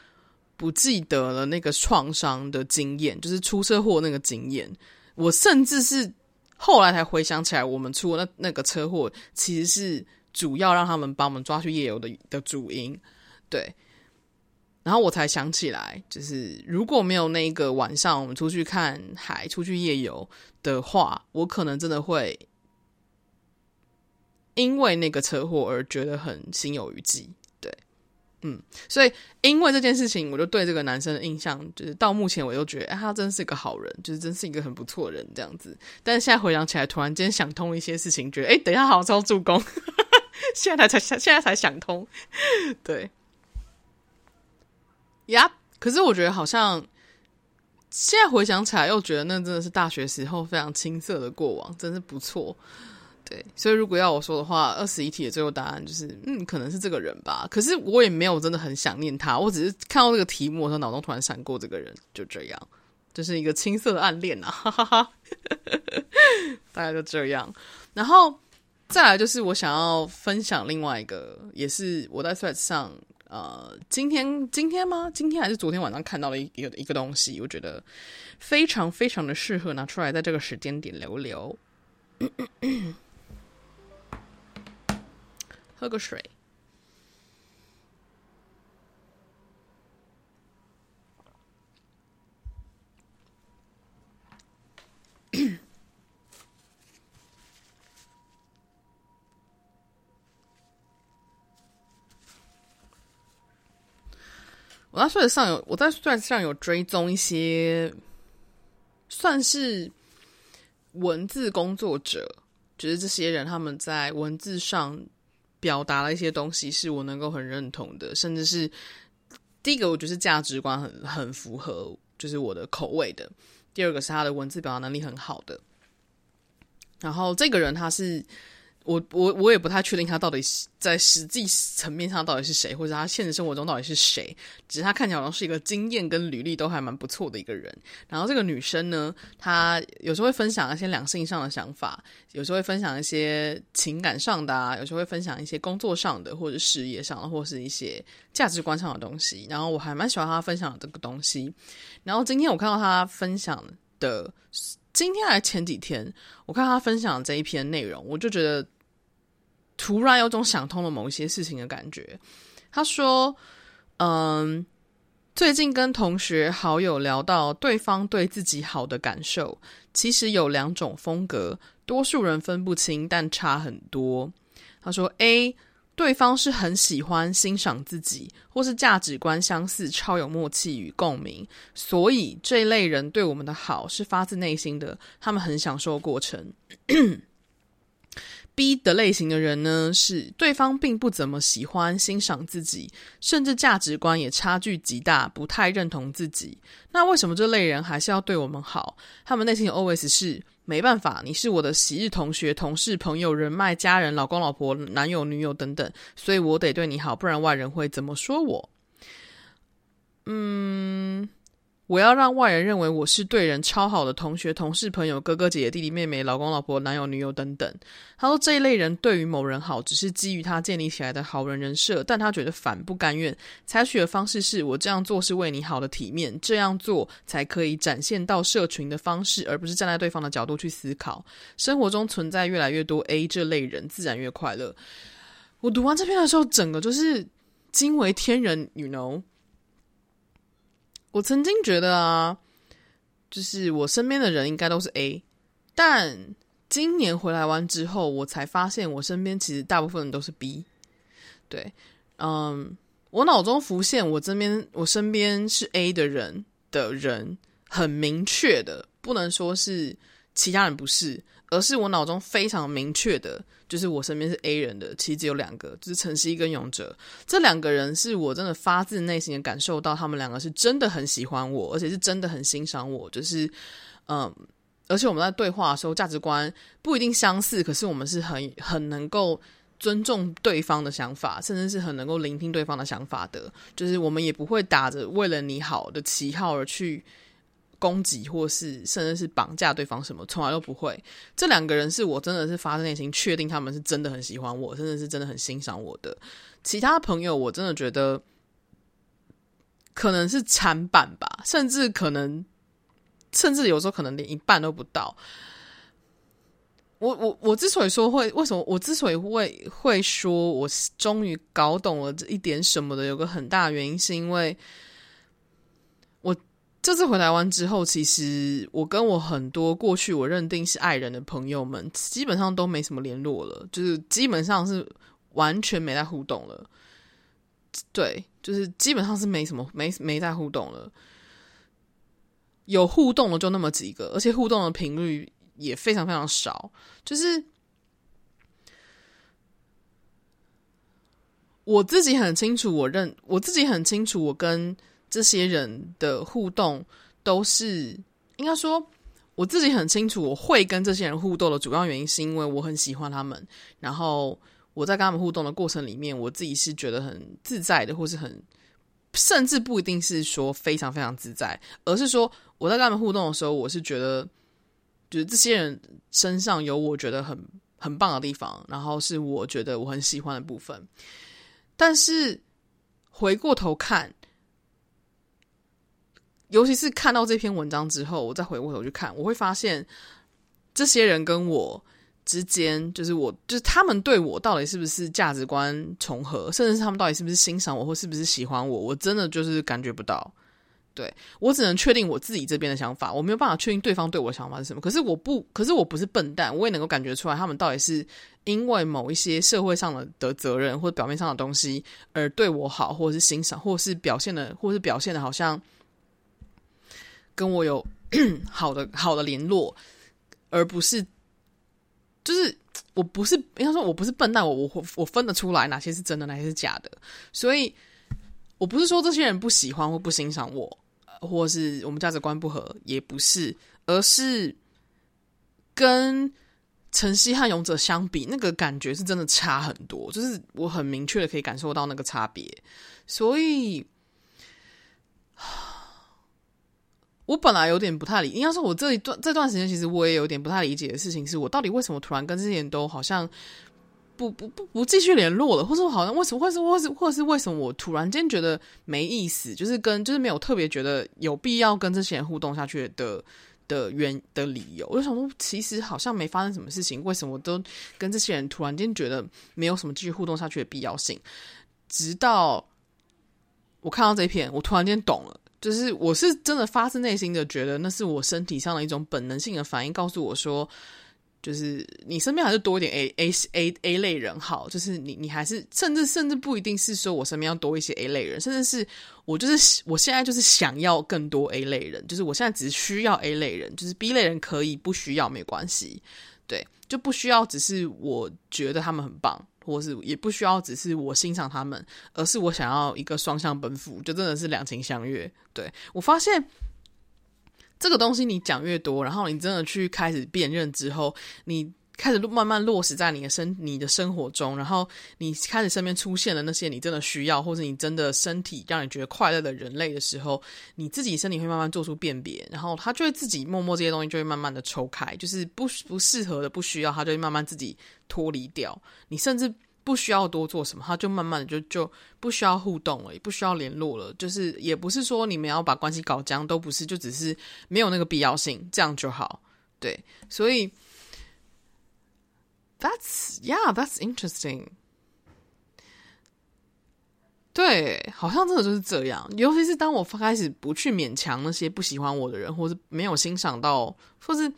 Speaker 1: 不记得了那个创伤的经验，就是出车祸那个经验。我甚至是后来才回想起来，我们出那那个车祸其实是主要让他们把我们抓去夜游的的主因，对。然后我才想起来，就是如果没有那个晚上我们出去看海、出去夜游的话，我可能真的会因为那个车祸而觉得很心有余悸。对，嗯，所以因为这件事情，我就对这个男生的印象，就是到目前我都觉得，哎，他真是一个好人，就是真是一个很不错的人这样子。但是现在回想起来，突然间想通一些事情，觉得，哎，等一下好好助攻，现在才想，现在才想通，对。呀可是我觉得好像现在回想起来，又觉得那真的是大学时候非常青涩的过往，真是不错。对，所以如果要我说的话，二十一题的最后答案就是，嗯，可能是这个人吧。可是我也没有真的很想念他，我只是看到这个题目的时候，脑中突然闪过这个人，就这样，就是一个青涩的暗恋啊，哈哈哈，大概就这样。然后再来就是我想要分享另外一个，也是我在 Threads 上。呃，今天今天吗？今天还是昨天晚上看到了一个一个东西，我觉得非常非常的适合拿出来，在这个时间点留留。喝个水。我在 Threads 上有我在 Threads 上有追踪一些算是文字工作者，就是这些人他们在文字上表达了一些东西，是我能够很认同的，甚至是第一个，我觉得是价值观很很符合，就是我的口味的；第二个是他的文字表达能力很好的。然后这个人他是。我我我也不太确定他到底在实际层面上到底是谁，或者他现实生活中到底是谁。只是他看起来好像是一个经验跟履历都还蛮不错的一个人。然后这个女生呢，她有时候会分享一些两性上的想法，有时候会分享一些情感上的啊，有时候会分享一些工作上的，或者事业上的，或是一些价值观上的东西。然后我还蛮喜欢她分享的这个东西。然后今天我看到她分享的，今天还是前几天，我看她分享这一篇内容，我就觉得。突然有种想通了某一些事情的感觉。他说：“嗯，最近跟同学好友聊到对方对自己好的感受，其实有两种风格，多数人分不清，但差很多。”他说：“A，对方是很喜欢欣赏自己，或是价值观相似，超有默契与共鸣，所以这类人对我们的好是发自内心的，他们很享受过程。” B 的类型的人呢，是对方并不怎么喜欢欣赏自己，甚至价值观也差距极大，不太认同自己。那为什么这类人还是要对我们好？他们内心的 OS 是：没办法，你是我的昔日同学、同事、朋友、人脉、家人、老公、老婆、男友、女友等等，所以我得对你好，不然外人会怎么说我？嗯。我要让外人认为我是对人超好的同学、同事、朋友、哥哥姐姐、弟弟妹妹、老公老婆、男友女友等等。他说这一类人对于某人好，只是基于他建立起来的好人人设，但他觉得反不甘愿，采取的方式是我这样做是为你好的体面，这样做才可以展现到社群的方式，而不是站在对方的角度去思考。生活中存在越来越多 A 这类人，自然越快乐。我读完这篇的时候，整个就是惊为天人，you know。我曾经觉得啊，就是我身边的人应该都是 A，但今年回来完之后，我才发现我身边其实大部分人都是 B。对，嗯，我脑中浮现我这边我身边是 A 的人的人，很明确的，不能说是其他人不是。而是我脑中非常明确的，就是我身边是 A 人的，其实只有两个，就是陈晞跟勇者。这两个人是我真的发自内心的感受到，他们两个是真的很喜欢我，而且是真的很欣赏我。就是，嗯，而且我们在对话的时候，价值观不一定相似，可是我们是很很能够尊重对方的想法，甚至是很能够聆听对方的想法的。就是我们也不会打着为了你好的旗号而去。攻击或是甚至是绑架对方什么，从来都不会。这两个人是我真的是发自内心确定他们是真的很喜欢我，真的是真的很欣赏我的。其他朋友我真的觉得可能是参半吧，甚至可能，甚至有时候可能连一半都不到。我我我之所以说会为什么，我之所以会会说我终于搞懂了这一点什么的，有个很大的原因是因为。这次回台湾之后，其实我跟我很多过去我认定是爱人的朋友们，基本上都没什么联络了，就是基本上是完全没在互动了。对，就是基本上是没什么没没在互动了。有互动的就那么几个，而且互动的频率也非常非常少。就是我自己很清楚，我认我自己很清楚，我跟。这些人的互动都是应该说，我自己很清楚，我会跟这些人互动的主要原因是因为我很喜欢他们，然后我在跟他们互动的过程里面，我自己是觉得很自在的，或是很甚至不一定是说非常非常自在，而是说我在跟他们互动的时候，我是觉得就是这些人身上有我觉得很很棒的地方，然后是我觉得我很喜欢的部分，但是回过头看。尤其是看到这篇文章之后，我再回过头去看，我会发现这些人跟我之间，就是我，就是他们对我到底是不是价值观重合，甚至是他们到底是不是欣赏我，或是不是喜欢我，我真的就是感觉不到。对，我只能确定我自己这边的想法，我没有办法确定对方对我的想法是什么。可是我不，可是我不是笨蛋，我也能够感觉出来，他们到底是因为某一些社会上的的责任或者表面上的东西而对我好，或者是欣赏，或者是表现的，或者是表现的好像跟我有 好的好的联络，而不是就是我不是应该说我不是笨蛋，我我我分得出来哪些是真的，哪些是假的，所以我不是说这些人不喜欢或不欣赏我。或是我们价值观不合，也不是，而是跟晨曦和勇者相比，那个感觉是真的差很多。就是我很明确的可以感受到那个差别，所以，我本来有点不太理，应该说，我这一段这段时间，其实我也有点不太理解的事情，是我到底为什么突然跟这些人都好像。不不不不继续联络了，或者好像为什么，或是或是或是为什么我突然间觉得没意思，就是跟就是没有特别觉得有必要跟这些人互动下去的的原的理由。我就想说，其实好像没发生什么事情，为什么都跟这些人突然间觉得没有什么继续互动下去的必要性？直到我看到这一篇，我突然间懂了，就是我是真的发自内心的觉得那是我身体上的一种本能性的反应，告诉我说。就是你身边还是多一点 A A A A 类人好，就是你你还是甚至甚至不一定是说我身边要多一些 A 类人，甚至是我就是我现在就是想要更多 A 类人，就是我现在只需要 A 类人，就是 B 类人可以不需要没关系，对，就不需要只是我觉得他们很棒，或是也不需要只是我欣赏他们，而是我想要一个双向奔赴，就真的是两情相悦。对，我发现。这个东西你讲越多，然后你真的去开始辨认之后，你开始慢慢落实在你的生你的生活中，然后你开始身边出现了那些你真的需要，或者你真的身体让你觉得快乐的人类的时候，你自己身体会慢慢做出辨别，然后它就会自己默默这些东西就会慢慢的抽开，就是不不适合的、不需要，它就会慢慢自己脱离掉。你甚至。不需要多做什么，他就慢慢的就就不需要互动了，也不需要联络了。就是也不是说你们要把关系搞僵，都不是，就只是没有那个必要性，这样就好。对，所以 that's yeah, that's interesting。对，好像真的就是这样。尤其是当我开始不去勉强那些不喜欢我的人，或是没有欣赏到，或是。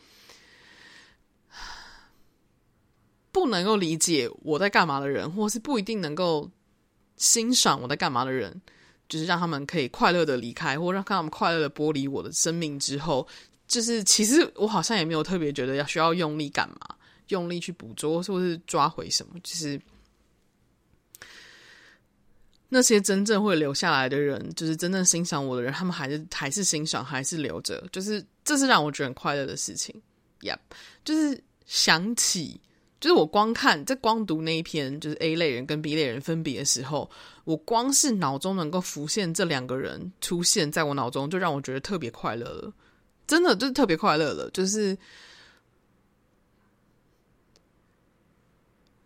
Speaker 1: 不能够理解我在干嘛的人，或是不一定能够欣赏我在干嘛的人，就是让他们可以快乐的离开，或让他们快乐的剥离我的生命之后，就是其实我好像也没有特别觉得要需要用力干嘛，用力去捕捉，或是抓回什么，就是那些真正会留下来的人，就是真正欣赏我的人，他们还是还是欣赏，还是留着，就是这是让我觉得很快乐的事情。Yep，就是想起。就是我光看，在光读那一篇，就是 A 类人跟 B 类人分别的时候，我光是脑中能够浮现这两个人出现在我脑中，就让我觉得特别快乐了。真的就是特别快乐了，就是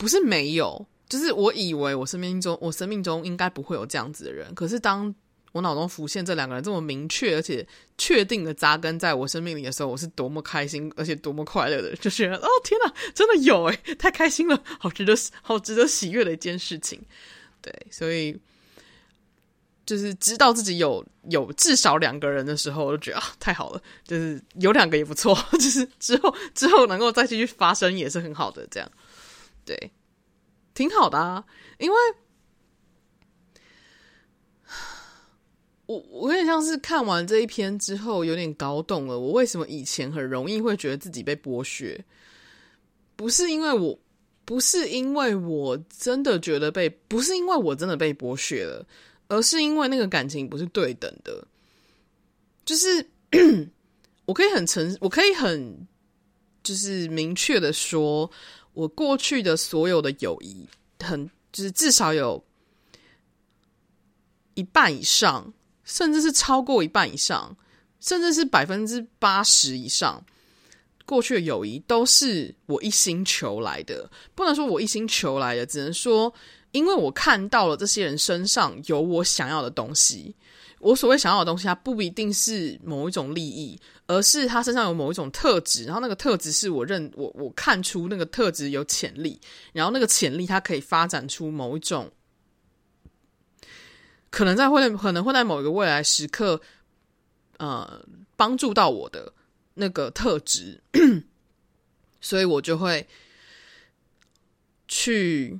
Speaker 1: 不是没有，就是我以为我生命中，我生命中应该不会有这样子的人，可是当。我脑中浮现这两个人这么明确而且确定的扎根在我生命里的时候，我是多么开心而且多么快乐的，就觉得哦天哪，真的有诶，太开心了，好值得好值得喜悦的一件事情。对，所以就是知道自己有有至少两个人的时候，我就觉得啊太好了，就是有两个也不错，就是之后之后能够再继续发生也是很好的，这样对，挺好的啊，因为。我我有点像是看完这一篇之后，有点搞懂了我为什么以前很容易会觉得自己被剥削，不是因为我，不是因为我真的觉得被，不是因为我真的被剥削了，而是因为那个感情不是对等的。就是 我可以很诚，我可以很就是明确的说，我过去的所有的友谊，很就是至少有一半以上。甚至是超过一半以上，甚至是百分之八十以上，过去的友谊都是我一心求来的。不能说我一心求来的，只能说因为我看到了这些人身上有我想要的东西。我所谓想要的东西，它不一定是某一种利益，而是他身上有某一种特质。然后那个特质是我认我我看出那个特质有潜力，然后那个潜力它可以发展出某一种。可能在会可能会在某一个未来时刻呃帮助到我的那个特质，所以我就会去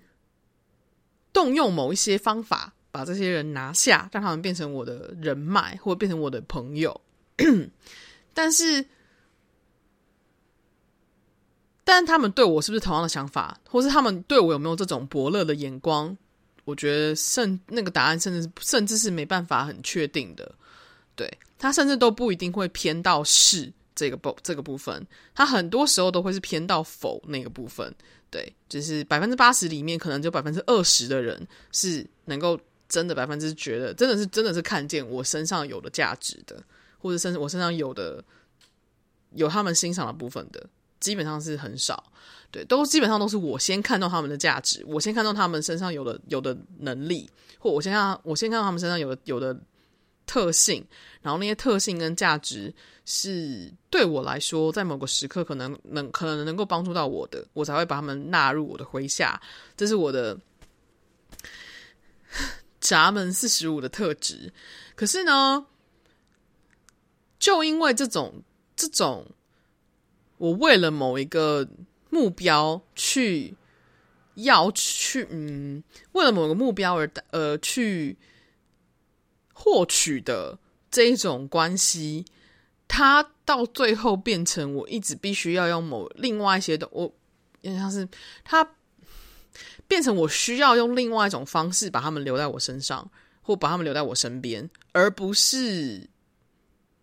Speaker 1: 动用某一些方法，把这些人拿下，让他们变成我的人脉，或变成我的朋友。但是，但他们对我是不是同样的想法，或是他们对我有没有这种伯乐的眼光？我觉得甚那个答案甚至甚至是没办法很确定的。对，他甚至都不一定会偏到是这个部这个部分，他很多时候都会是偏到否那个部分。对，就是百分之八十里面，可能就百分之二十的人是能够真的百分之觉得真的是真的是看见我身上有的价值的。或者甚至我身上有的有他们欣赏的部分的，基本上是很少，对，都基本上都是我先看到他们的价值，我先看到他们身上有的有的能力，或我先看我先看到他们身上有的有的特性，然后那些特性跟价值是对我来说，在某个时刻可能能可能能够帮助到我的，我才会把他们纳入我的麾下，这是我的闸门四十五的特质。可是呢，就因为这种这种，我为了某一个目标去要去嗯，为了某个目标而呃去获取的这一种关系，它到最后变成我一直必须要用某另外一些的，我有点像是它变成我需要用另外一种方式把他们留在我身上，或把他们留在我身边，而不是。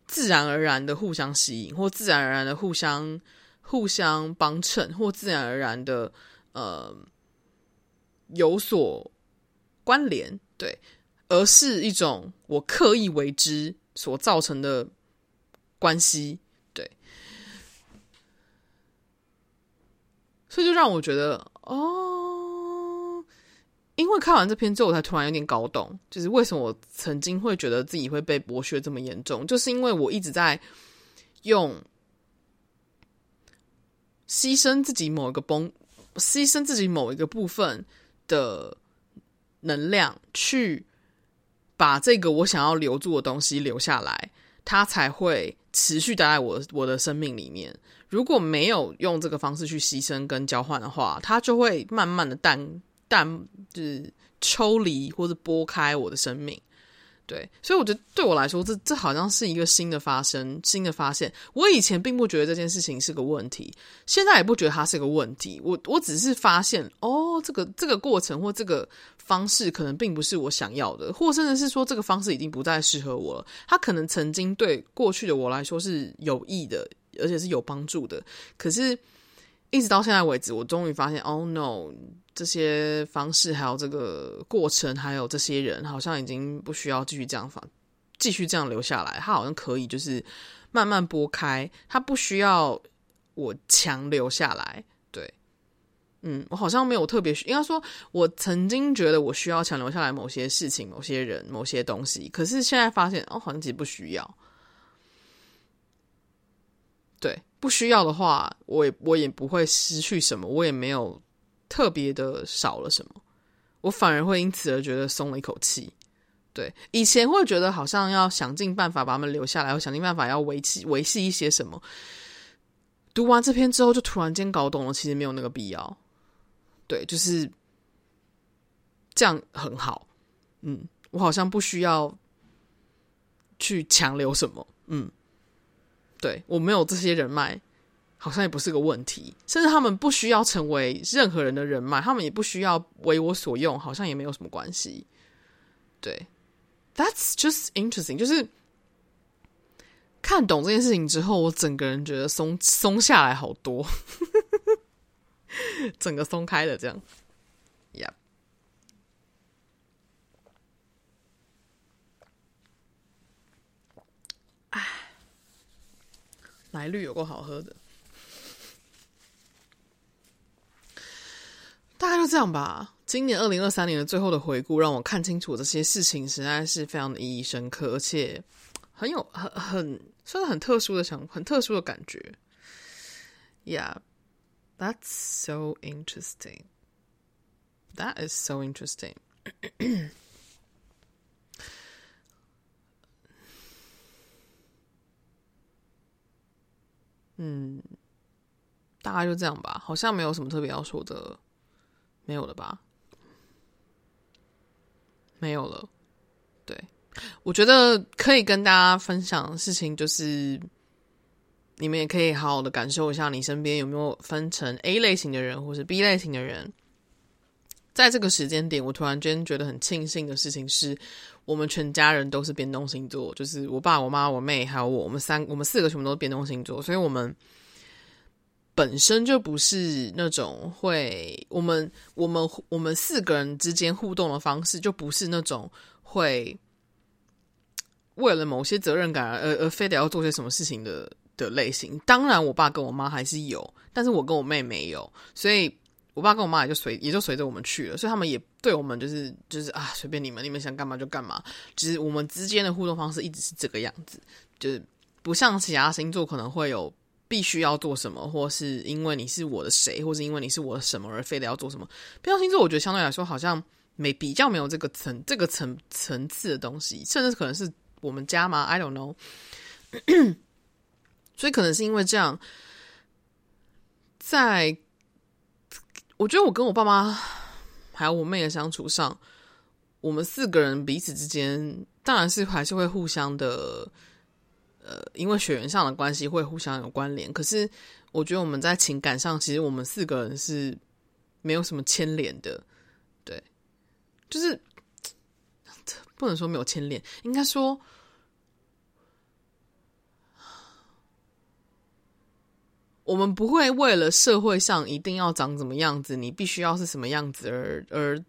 Speaker 1: 自然而然的互相吸引，或自然而然的互相互相帮衬，或自然而然的呃有所关联，对，而是一种我刻意为之所造成的关系，对，所以就让我觉得哦。因为看完这篇之后，我才突然有点搞懂，就是为什么我曾经会觉得自己会被剥削这么严重，就是因为我一直在用牺牲自己某一个崩，牺牲自己某一个部分的能量，去把这个我想要留住的东西留下来，它才会持续待在我我的生命里面。如果没有用这个方式去牺牲跟交换的话，它就会慢慢的淡。但就是抽离或者拨开我的生命，对，所以我觉得对我来说，这这好像是一个新的发生、新的发现。我以前并不觉得这件事情是个问题，现在也不觉得它是个问题。我我只是发现，哦，这个这个过程或这个方式可能并不是我想要的，或甚至是说这个方式已经不再适合我了。它可能曾经对过去的我来说是有益的，而且是有帮助的，可是。一直到现在为止，我终于发现，Oh no！这些方式，还有这个过程，还有这些人，好像已经不需要继续这样放，继续这样留下来。他好像可以，就是慢慢拨开，他不需要我强留下来。对，嗯，我好像没有特别，应该说，我曾经觉得我需要强留下来某些事情、某些人、某些东西，可是现在发现，哦，好像其实不需要。对。不需要的话，我也我也不会失去什么，我也没有特别的少了什么，我反而会因此而觉得松了一口气。对，以前会觉得好像要想尽办法把他们留下来，或想尽办法要维系维系一些什么。读完这篇之后，就突然间搞懂了，其实没有那个必要。对，就是这样很好。嗯，我好像不需要去强留什么。嗯。对，我没有这些人脉，好像也不是个问题。甚至他们不需要成为任何人的人脉，他们也不需要为我所用，好像也没有什么关系。对，That's just interesting。就是看懂这件事情之后，我整个人觉得松松下来好多，整个松开了这样。Yep。奶绿有够好喝的，大概就这样吧。今年二零二三年的最后的回顾，让我看清楚这些事情，实在是非常的意义深刻，而且很有很很算是很特殊的想，很特殊的感觉。Yeah, that's so interesting. That is so interesting. 嗯，大概就这样吧，好像没有什么特别要说的，没有了吧？没有了。对，我觉得可以跟大家分享的事情就是，你们也可以好好的感受一下，你身边有没有分成 A 类型的人，或是 B 类型的人。在这个时间点，我突然间觉得很庆幸的事情是，我们全家人都是变动星座，就是我爸、我妈、我妹还有我，我们三我们四个全部都是变动星座，所以我们本身就不是那种会，我们我们我们四个人之间互动的方式就不是那种会为了某些责任感而而非得要做些什么事情的的类型。当然，我爸跟我妈还是有，但是我跟我妹没有，所以。我爸跟我妈也就随也就随着我们去了，所以他们也对我们就是就是啊，随便你们，你们想干嘛就干嘛。其实我们之间的互动方式一直是这个样子，就是不像其他星座可能会有必须要做什么，或是因为你是我的谁，或是因为你是我的什么而非得要做什么。变动星座我觉得相对来说好像没比较没有这个层这个层层次的东西，甚至可能是我们家吗？I don't know。所以可能是因为这样，在。我觉得我跟我爸妈还有我妹的相处上，我们四个人彼此之间当然是还是会互相的，呃，因为血缘上的关系会互相有关联。可是我觉得我们在情感上，其实我们四个人是没有什么牵连的，对，就是 不能说没有牵连，应该说。我们不会为了社会上一定要长怎么样子，你必须要是什么样子而而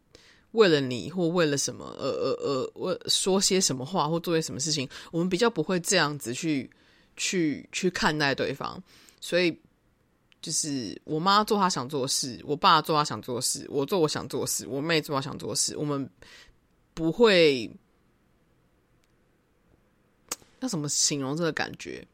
Speaker 1: 为了你或为了什么而而而为说些什么话或做些什么事情，我们比较不会这样子去去去看待对方。所以就是我妈做她想做的事，我爸做他想做的事，我做我想做的事，我妹做她想做的事，我们不会要怎么形容这个感觉？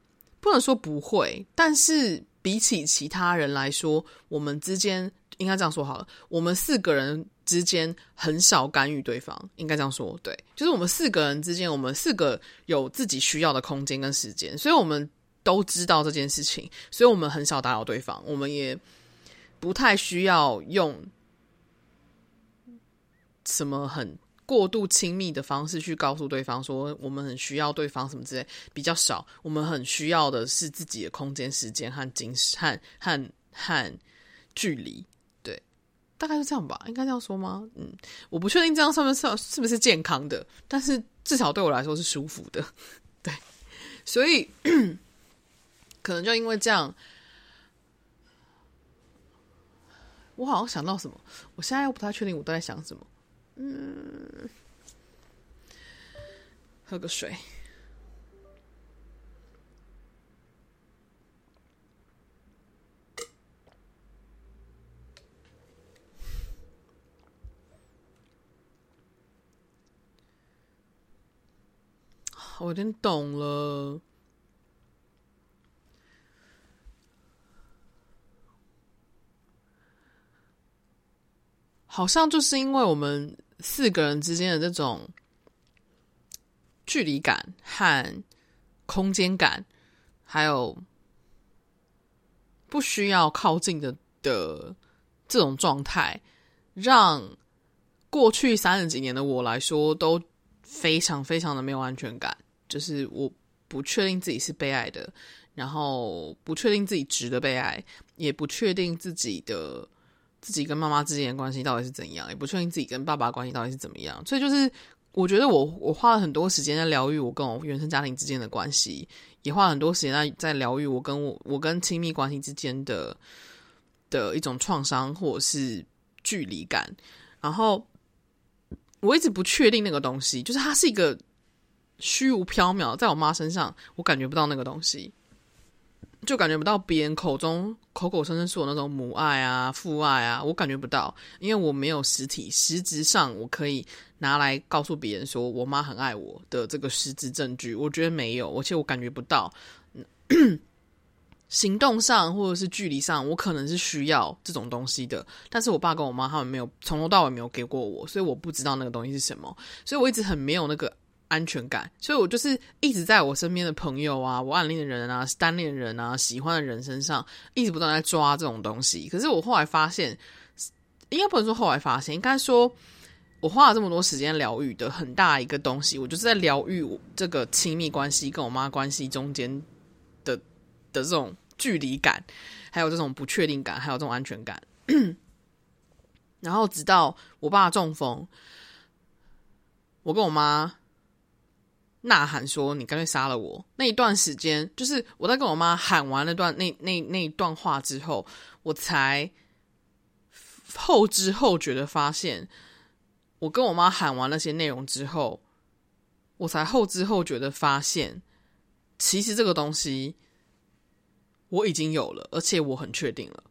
Speaker 1: 不能说不会，但是。比起其他人来说，我们之间应该这样说好了。我们四个人之间很少干预对方，应该这样说。对，就是我们四个人之间，我们四个有自己需要的空间跟时间，所以我们都知道这件事情，所以我们很少打扰对方，我们也不太需要用什么很。过度亲密的方式去告诉对方说我们很需要对方什么之类比较少，我们很需要的是自己的空间、时间和精神和和和距离。对，大概是这样吧，应该这样说吗？嗯，我不确定这样上面是是不是健康的，但是至少对我来说是舒服的。对，所以可能就因为这样，我好像想到什么，我现在又不太确定我都在想什么。嗯，喝个水。我有点懂了，好像就是因为我们。四个人之间的这种距离感和空间感，还有不需要靠近的的这种状态，让过去三十几年的我来说都非常非常的没有安全感。就是我不确定自己是被爱的，然后不确定自己值得被爱，也不确定自己的。自己跟妈妈之间的关系到底是怎样，也不确定自己跟爸爸关系到底是怎么样，所以就是我觉得我我花了很多时间在疗愈我跟我原生家庭之间的关系，也花了很多时间在在疗愈我跟我我跟亲密关系之间的的一种创伤或者是距离感，然后我一直不确定那个东西，就是它是一个虚无缥缈，在我妈身上我感觉不到那个东西。就感觉不到别人口中口口声声说的那种母爱啊、父爱啊，我感觉不到，因为我没有实体，实质上我可以拿来告诉别人说我妈很爱我的这个实质证据，我觉得没有，而且我感觉不到。行动上或者是距离上，我可能是需要这种东西的，但是我爸跟我妈他们没有从头到尾没有给过我，所以我不知道那个东西是什么，所以我一直很没有那个安全感，所以我就是一直在我身边的朋友啊，我暗恋的人啊，单恋人啊，喜欢的人身上，一直不断在抓这种东西。可是我后来发现，应该不能说后来发现，应该说，我花了这么多时间疗愈的很大一个东西，我就是在疗愈这个亲密关系跟我妈关系中间的的这种距离感，还有这种不确定感，还有这种安全感。然后直到我爸中风，我跟我妈。呐喊说：“你干脆杀了我！”那一段时间，就是我在跟我妈喊完那段那那那一段话之后，我才后知后觉的发现，我跟我妈喊完那些内容之后，我才后知后觉的发现，其实这个东西我已经有了，而且我很确定了。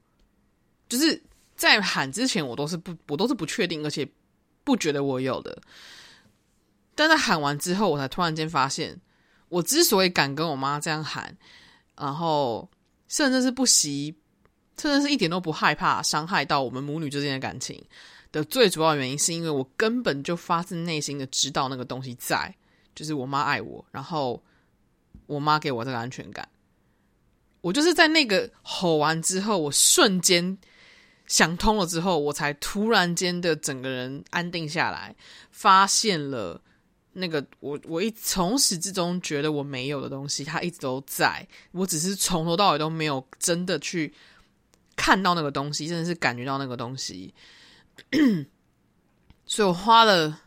Speaker 1: 就是在喊之前，我都是不，我都是不确定，而且不觉得我有的。但在喊完之后，我才突然间发现，我之所以敢跟我妈这样喊，然后甚至是不惜，甚至是一点都不害怕伤害到我们母女之间的感情的最主要原因，是因为我根本就发自内心的知道那个东西在，就是我妈爱我，然后我妈给我这个安全感。我就是在那个吼完之后，我瞬间想通了之后，我才突然间的整个人安定下来，发现了。那个我我一从始至终觉得我没有的东西，它一直都在，我只是从头到尾都没有真的去看到那个东西，真的是感觉到那个东西。所以我花了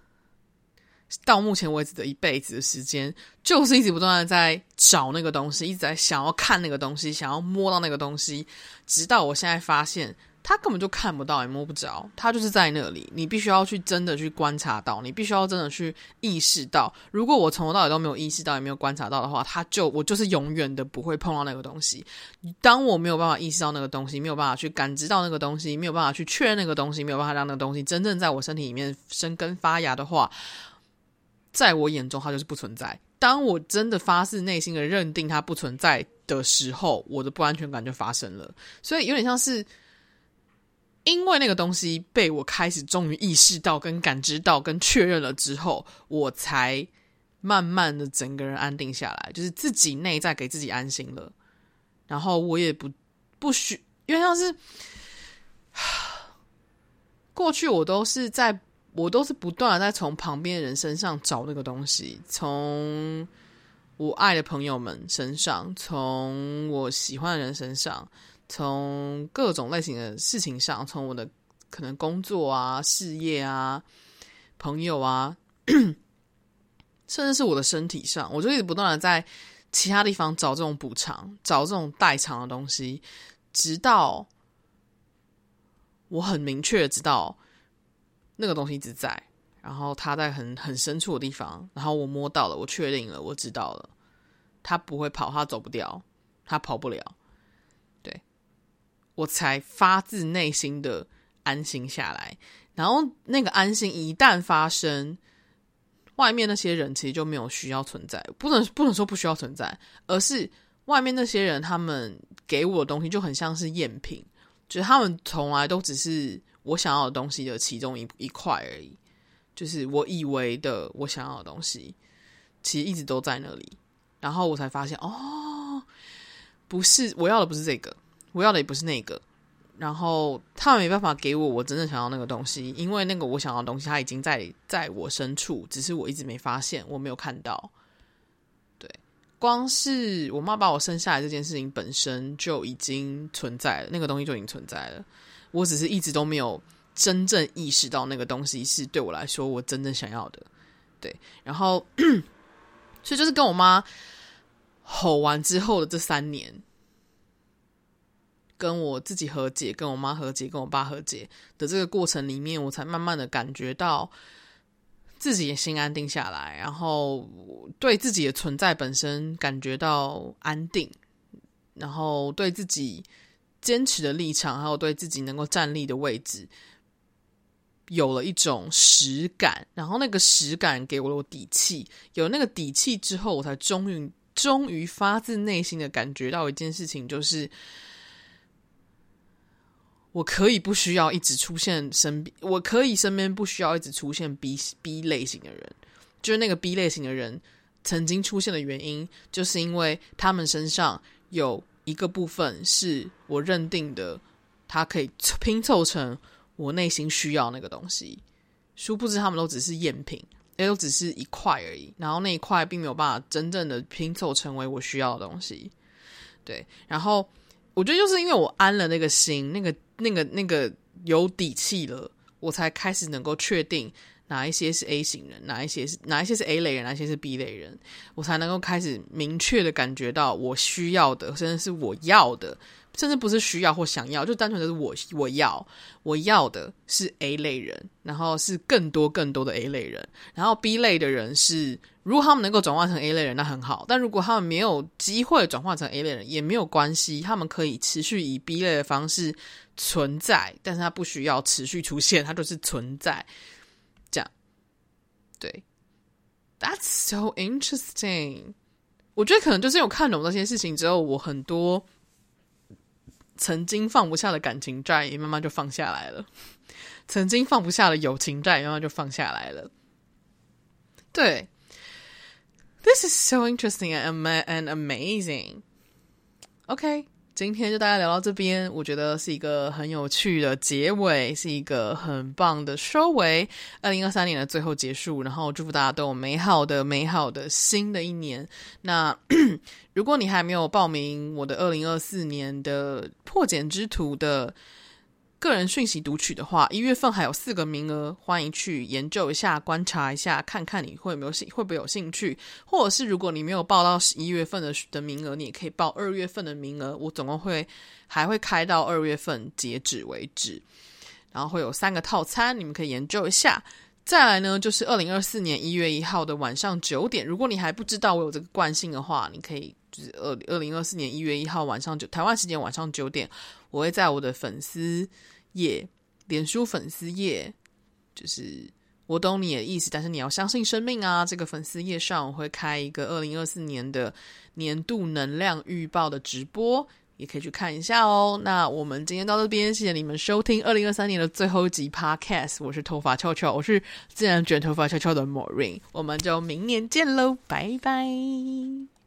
Speaker 1: 到目前为止的一辈子的时间，就是一直不断的在找那个东西，一直在想要看那个东西，想要摸到那个东西，直到我现在发现。他根本就看不到，也摸不着，他就是在那里。你必须要去真的去观察到，你必须要真的去意识到。如果我从头到尾都没有意识到，也没有观察到的话，他就我就是永远的不会碰到那个东西。当我没有办法意识到那个东西，没有办法去感知到那个东西，没有办法去确认那个东西，没有办法让那个东西真正在我身体里面生根发芽的话，在我眼中它就是不存在。当我真的发自内心的认定它不存在的时候，我的不安全感就发生了。所以有点像是。因为那个东西被我开始终于意识到、跟感知到、跟确认了之后，我才慢慢的整个人安定下来，就是自己内在给自己安心了。然后我也不不需，因为像是 过去我都是在，我都是不断的在从旁边的人身上找那个东西，从我爱的朋友们身上，从我喜欢的人身上。从各种类型的事情上，从我的可能工作啊、事业啊、朋友啊，甚至是我的身体上，我就一直不断的在其他地方找这种补偿，找这种代偿的东西，直到我很明确的知道那个东西一直在，然后它在很很深处的地方，然后我摸到了，我确定了，我知道了，它不会跑，它走不掉，它跑不了。我才发自内心的安心下来，然后那个安心一旦发生，外面那些人其实就没有需要存在，不能不能说不需要存在，而是外面那些人他们给我的东西就很像是赝品，就是他们从来都只是我想要的东西的其中一一块而已，就是我以为的我想要的东西，其实一直都在那里，然后我才发现哦，不是我要的不是这个。我要的也不是那个，然后他没办法给我我真正想要那个东西，因为那个我想要的东西，它已经在在我深处，只是我一直没发现，我没有看到。对，光是我妈把我生下来这件事情本身就已经存在了，那个东西就已经存在了，我只是一直都没有真正意识到那个东西是对我来说我真正想要的。对，然后 所以就是跟我妈吼完之后的这三年。跟我自己和解，跟我妈和解，跟我爸和解的这个过程里面，我才慢慢的感觉到自己也心安定下来，然后对自己的存在本身感觉到安定，然后对自己坚持的立场，还有对自己能够站立的位置，有了一种实感，然后那个实感给我了我底气，有那个底气之后，我才终于终于发自内心的感觉到一件事情，就是。我可以不需要一直出现身边，我可以身边不需要一直出现 B B 类型的人，就是那个 B 类型的人曾经出现的原因，就是因为他们身上有一个部分是我认定的，他可以拼凑成我内心需要那个东西。殊不知，他们都只是赝品，也都只是一块而已。然后那一块并没有办法真正的拼凑成为我需要的东西。对，然后我觉得就是因为我安了那个心，那个、那个、那个有底气了，我才开始能够确定。哪一些是 A 型人，哪一些是哪一些是 A 类人，哪一些是 B 类人，我才能够开始明确的感觉到我需要的，甚至是我要的，甚至不是需要或想要，就单纯的是我我要我要的是 A 类人，然后是更多更多的 A 类人，然后 B 类的人是，如果他们能够转化成 A 类人，那很好，但如果他们没有机会转化成 A 类人，也没有关系，他们可以持续以 B 类的方式存在，但是他不需要持续出现，他就是存在。对，That's so interesting。我觉得可能就是因为我看懂这些事情之后，我很多曾经放不下的感情债也慢慢就放下来了，曾经放不下的友情债也慢慢就放下来了。对，This is so interesting and and amazing. OK。今天就大家聊到这边，我觉得是一个很有趣的结尾，是一个很棒的收尾。二零二三年的最后结束，然后祝福大家都有美好的、美好的新的一年。那 如果你还没有报名我的二零二四年的破茧之途的。个人讯息读取的话，一月份还有四个名额，欢迎去研究一下、观察一下，看看你会有没有兴会不会有兴趣，或者是如果你没有报到十一月份的的名额，你也可以报二月份的名额。我总共会还会开到二月份截止为止，然后会有三个套餐，你们可以研究一下。再来呢，就是二零二四年一月一号的晚上九点，如果你还不知道我有这个惯性的话，你可以就是二二零二四年一月一号晚上九台湾时间晚上九点，我会在我的粉丝页、脸书粉丝页，就是我懂你的意思，但是你要相信生命啊！这个粉丝页上我会开一个二零二四年的年度能量预报的直播。也可以去看一下哦。那我们今天到这边，谢谢你们收听二零二三年的最后一集 Podcast。我是头发翘翘，我是自然卷头发翘翘的 Maureen。我们就明年见喽，拜拜。